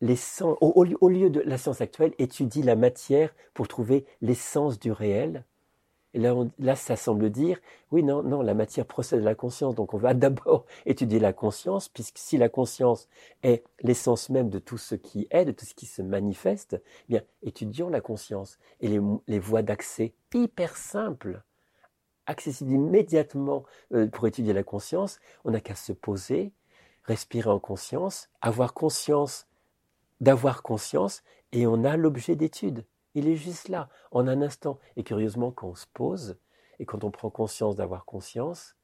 les au, lieu de la science actuelle, étudie la matière pour trouver l'essence du réel. Et là, là, ça semble dire, oui, non, non, la matière procède de la conscience. Donc, on va d'abord étudier la conscience, puisque si la conscience est l'essence même de tout ce qui est, de tout ce qui se manifeste, eh bien, étudions la conscience et les, les voies d'accès hyper simples, accessibles immédiatement euh, pour étudier la conscience. On n'a qu'à se poser, respirer en conscience, avoir conscience d'avoir conscience, et on a l'objet d'étude. Il est juste là, en un instant. Et curieusement, quand on se pose, et quand on prend conscience d'avoir conscience,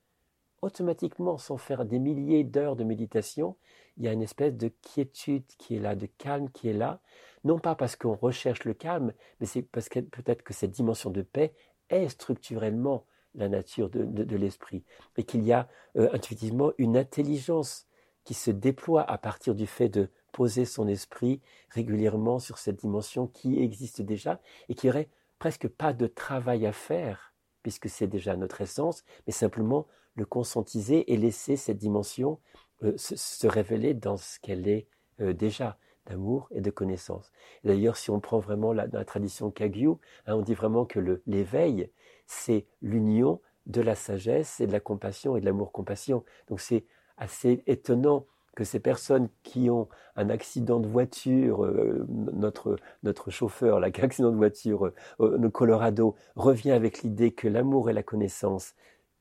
automatiquement, sans faire des milliers d'heures de méditation, il y a une espèce de quiétude qui est là, de calme qui est là, non pas parce qu'on recherche le calme, mais c'est parce que peut-être que cette dimension de paix est structurellement la nature de, l'esprit, et qu'il y a euh, intuitivement une intelligence qui se déploie à partir du fait de poser son esprit régulièrement sur cette dimension qui existe déjà et qui aurait presque pas de travail à faire, puisque c'est déjà notre essence, mais simplement le conscientiser et laisser cette dimension euh, se, révéler dans ce qu'elle est euh, déjà d'amour et de connaissance. D'ailleurs, si on prend vraiment la, tradition Kagyu, hein, on dit vraiment que l'éveil, c'est l'union de la sagesse et de la compassion et de l'amour-compassion. Donc c'est assez étonnant que ces personnes qui ont un accident de voiture, euh, notre, notre chauffeur, là, qui accident de voiture euh, au Colorado, revient avec l'idée que l'amour et la connaissance,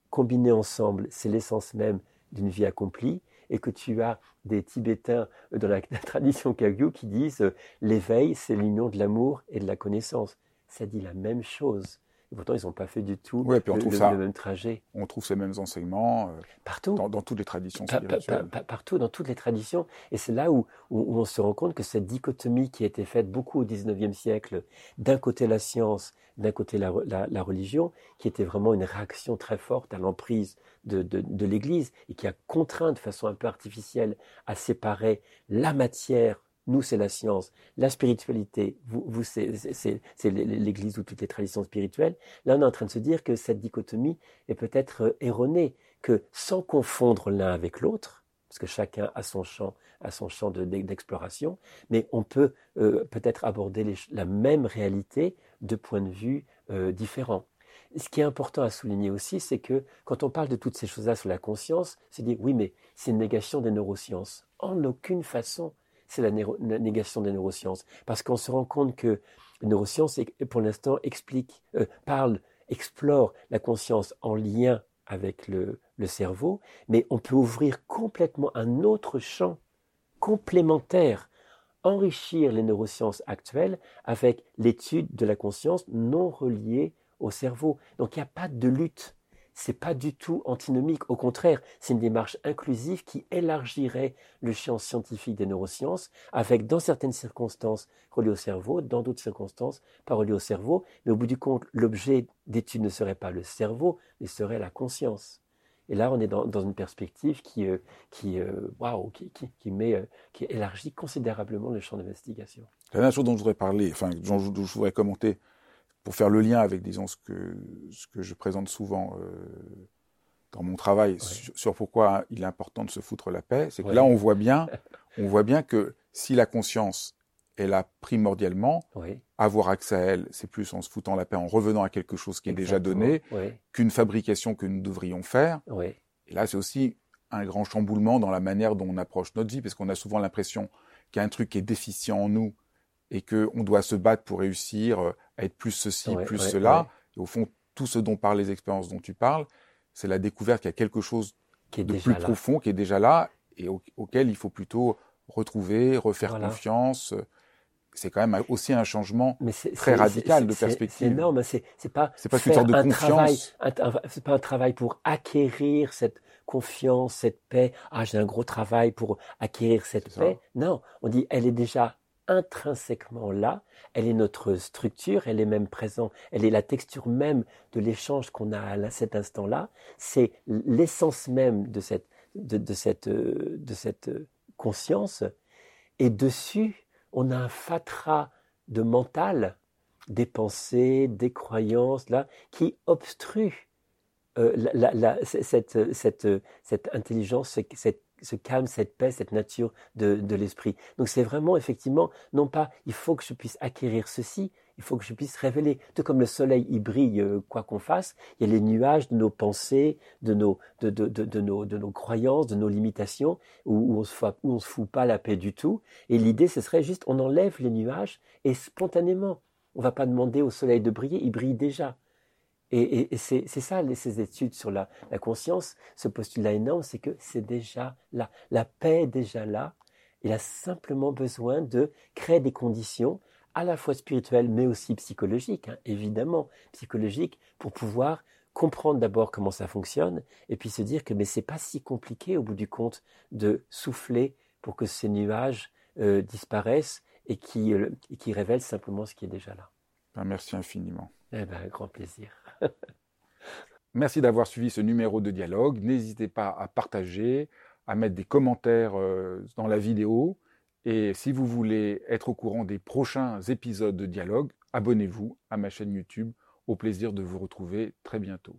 combinés ensemble, c'est l'essence même d'une vie accomplie, et que tu as des Tibétains dans la, tradition Kagyu qui disent euh, l'éveil, c'est l'union de l'amour et de la connaissance. Ça dit la même chose pourtant, ils n'ont pas fait du tout le, même trajet. On trouve ces mêmes enseignements euh, partout. Dans, toutes les traditions partout, dans toutes les traditions. Et c'est là où, on se rend compte que cette dichotomie qui a été faite beaucoup au XIXe siècle, d'un côté la science, d'un côté la, religion, qui était vraiment une réaction très forte à l'emprise de, de l'Église et qui a contraint de façon un peu artificielle à séparer la matière nous, c'est la science. La spiritualité, vous, vous c'est l'Église ou toutes les traditions spirituelles. Là, on est en train de se dire que cette dichotomie est peut-être euh, erronée, que sans confondre l'un avec l'autre, parce que chacun a son champ, a son champ d'exploration, mais on peut euh, peut-être aborder la même réalité de points de vue euh, différents. Ce qui est important à souligner aussi, c'est que quand on parle de toutes ces choses-là sur la conscience, c'est dire oui, mais c'est une négation des neurosciences. En aucune façon c'est la, négation des neurosciences. Parce qu'on se rend compte que les neurosciences, pour l'instant, explique, euh, parle, explore la conscience en lien avec le, le cerveau, mais on peut ouvrir complètement un autre champ complémentaire, enrichir les neurosciences actuelles avec l'étude de la conscience non reliée au cerveau. Donc il n'y a pas de lutte c'est pas du tout antinomique. Au contraire, c'est une démarche inclusive qui élargirait le champ scientifique des neurosciences, avec dans certaines circonstances relié au cerveau, dans d'autres circonstances pas relié au cerveau. Mais au bout du compte, l'objet d'étude ne serait pas le cerveau, mais serait la conscience. Et là, on est dans, une perspective qui, euh, qui, euh, qui, met, euh, qui élargit considérablement le champ d'investigation. La dernière chose dont je voudrais parler, enfin, dont je voudrais commenter, pour faire le lien avec, disons, ce que, ce que je présente souvent euh, dans mon travail sur, pourquoi il est important de se foutre la paix, c'est que là, on voit bien, on voit bien que si la conscience est là primordialement, avoir accès à elle, c'est plus en se foutant la paix, en revenant à quelque chose qui est déjà donné, qu'une fabrication que nous devrions faire. Et là, c'est aussi un grand chamboulement dans la manière dont on approche notre vie, parce qu'on a souvent l'impression qu'il y a un truc qui est déficient en nous et qu'on doit se battre pour réussir euh, à être plus ceci, plus cela. Et au fond, tout ce dont parlent les expériences dont tu parles, c'est la découverte qu'il y a quelque chose qui est de plus profond qui est déjà là et auquel il faut plutôt retrouver, refaire confiance. C'est quand même aussi un changement très radical de perspective. C'est énorme. C'est pas. Pas une sorte de un confiance. C'est pas un travail pour acquérir cette confiance, cette paix. Ah, j'ai un gros travail pour acquérir cette paix. Non, on dit elle est déjà intrinsèquement là, elle est notre structure, elle est même présente, elle est la texture même de l'échange qu'on a à cet instant-là, c'est l'essence même de cette, de, cette, de cette conscience, et dessus, on a un fatras de mental, des pensées, des croyances, là, qui obstruent euh, cette, cette, cette, intelligence, cette ce calme, cette paix, cette nature de, l'esprit. Donc c'est vraiment effectivement, non pas il faut que je puisse acquérir ceci, il faut que je puisse révéler. Tout comme le soleil, il brille euh, quoi qu'on fasse, il y a les nuages de nos pensées, de nos, de, de, nos, de nos croyances, de nos limitations, où, se où on se fout pas la paix du tout. Et l'idée, ce serait juste, on enlève les nuages et spontanément, on va pas demander au soleil de briller, il brille déjà. Et, c'est ça, ces études sur la, conscience, ce postulat énorme, c'est que c'est déjà là. La paix est déjà là. Il a simplement besoin de créer des conditions à la fois spirituelles, mais aussi psychologiques, hein, évidemment, psychologiques, pour pouvoir comprendre d'abord comment ça fonctionne, et puis se dire que mais c'est pas si compliqué au bout du compte de souffler pour que ces nuages euh, disparaissent et qui, euh, qui révèlent simplement ce qui est déjà là. Ben, merci infiniment. Eh ben, grand plaisir. Merci d'avoir suivi ce numéro de dialogue. N'hésitez pas à partager, à mettre des commentaires euh, dans la vidéo. Et si vous voulez être au courant des prochains épisodes de dialogue, abonnez-vous à ma chaîne YouTube. Au plaisir de vous retrouver très bientôt.